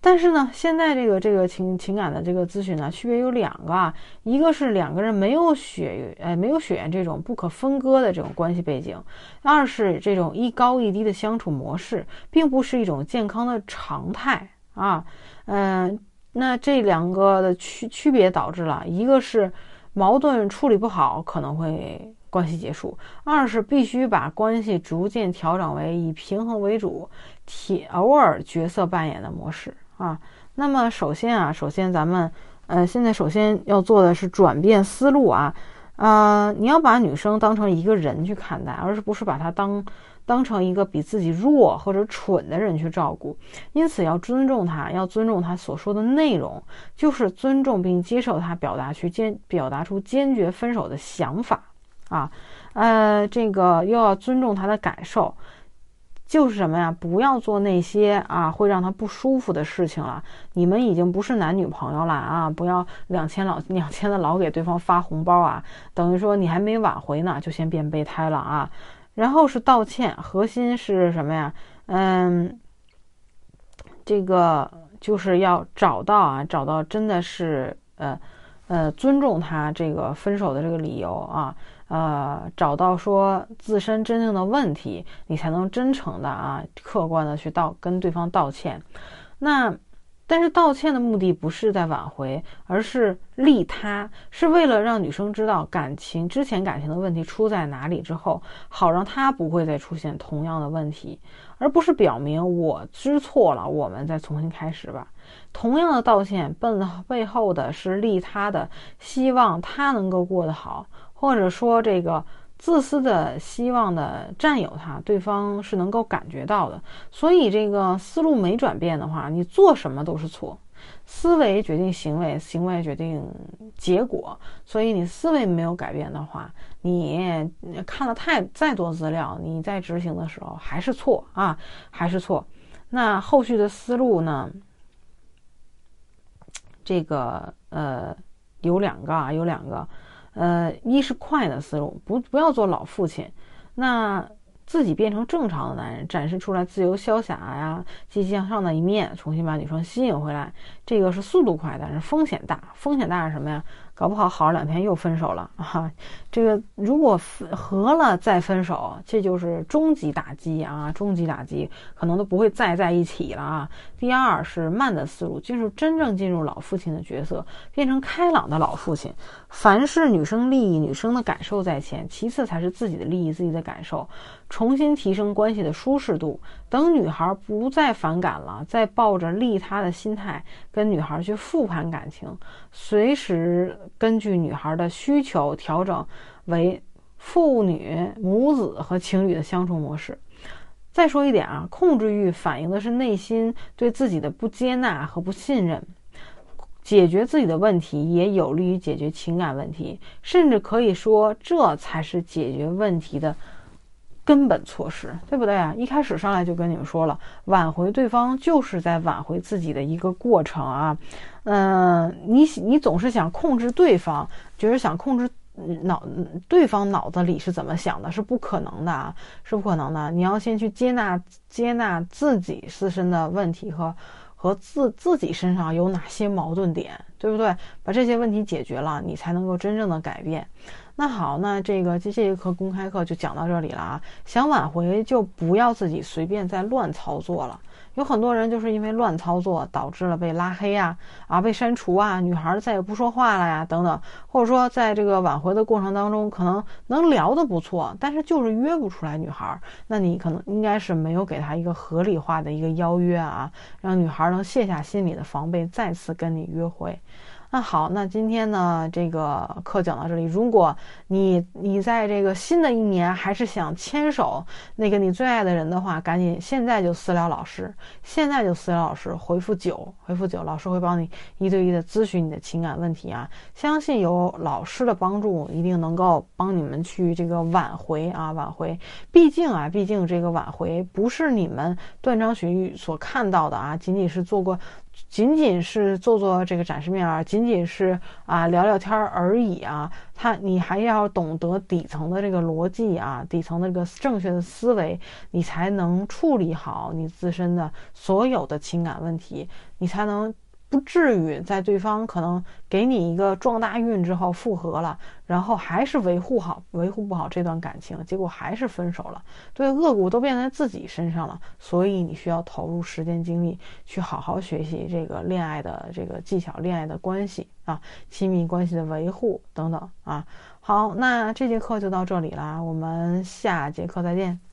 但是呢，现在这个这个情情感的这个咨询呢，区别有两个啊，一个是两个人没有血呃没有血缘这种不可分割的这种关系背景，二是这种一高一低的相处模式，并不是一种健康的常态啊。嗯，那这两个的区区别导致了一个是矛盾处理不好可能会关系结束，二是必须把关系逐渐调整为以平衡为主，体偶尔角色扮演的模式。啊，那么首先啊，首先咱们，呃，现在首先要做的是转变思路啊，呃，你要把女生当成一个人去看待，而是不是把她当当成一个比自己弱或者蠢的人去照顾。因此要尊重她，要尊重她所说的内容，就是尊重并接受她表达去坚表达出坚决分手的想法啊，呃，这个又要尊重她的感受。就是什么呀？不要做那些啊会让他不舒服的事情了。你们已经不是男女朋友了啊！不要两千老 两千的老给对方发红包啊，等于说你还没挽回呢，就先变备胎了啊。然后是道歉，核心是什么呀？嗯，这个就是要找到啊，找到真的是呃呃尊重他这个分手的这个理由啊。呃，找到说自身真正的问题，你才能真诚的啊，客观的去道跟对方道歉。那但是道歉的目的不是在挽回，而是利他，是为了让女生知道感情之前感情的问题出在哪里之后，好让她不会再出现同样的问题，而不是表明我知错了，我们再重新开始吧。同样的道歉背背后的是利他的，希望他能够过得好。或者说，这个自私的希望的占有他，对方是能够感觉到的。所以，这个思路没转变的话，你做什么都是错。思维决定行为，行为决定结果。所以，你思维没有改变的话，你看了太再多资料，你在执行的时候还是错啊，还是错。那后续的思路呢？这个呃，有两个啊，有两个。呃，一是快的思路，不不要做老父亲，那自己变成正常的男人，展示出来自由潇洒呀、积极向上的一面，重新把女生吸引回来，这个是速度快，但是风险大。风险大是什么呀？搞不好好两天又分手了啊！这个如果和了再分手，这就是终极打击啊！终极打击，可能都不会再在一起了啊！第二是慢的思路，进入真正进入老父亲的角色，变成开朗的老父亲。凡是女生利益、女生的感受在前，其次才是自己的利益、自己的感受。重新提升关系的舒适度，等女孩不再反感了，再抱着利他的心态跟女孩去复盘感情，随时根据女孩的需求调整为父女、母子和情侣的相处模式。再说一点啊，控制欲反映的是内心对自己的不接纳和不信任。解决自己的问题也有利于解决情感问题，甚至可以说这才是解决问题的根本措施，对不对啊？一开始上来就跟你们说了，挽回对方就是在挽回自己的一个过程啊。嗯，你你总是想控制对方，觉得想控制脑对方脑子里是怎么想的，是不可能的啊，是不可能的。你要先去接纳接纳自己自身的问题和。和自自己身上有哪些矛盾点，对不对？把这些问题解决了，你才能够真正的改变。那好，那这个这节课公开课就讲到这里了啊。想挽回就不要自己随便再乱操作了。有很多人就是因为乱操作，导致了被拉黑呀，啊被删除啊，女孩再也不说话了呀，等等，或者说在这个挽回的过程当中，可能能聊得不错，但是就是约不出来女孩，那你可能应该是没有给她一个合理化的一个邀约啊，让女孩能卸下心里的防备，再次跟你约会。那好，那今天呢，这个课讲到这里。如果你你在这个新的一年还是想牵手那个你最爱的人的话，赶紧现在就私聊老师，现在就私聊老师，回复九，回复九，老师会帮你一对一的咨询你的情感问题啊。相信有老师的帮助，一定能够帮你们去这个挽回啊，挽回。毕竟啊，毕竟这个挽回不是你们断章取义所看到的啊，仅仅是做过。仅仅是做做这个展示面啊，仅仅是啊聊聊天而已啊，他你还要懂得底层的这个逻辑啊，底层的这个正确的思维，你才能处理好你自身的所有的情感问题，你才能。不至于在对方可能给你一个撞大运之后复合了，然后还是维护好维护不好这段感情，结果还是分手了。对，恶果都变在自己身上了，所以你需要投入时间精力去好好学习这个恋爱的这个技巧，恋爱的关系啊，亲密关系的维护等等啊。好，那这节课就到这里啦，我们下节课再见。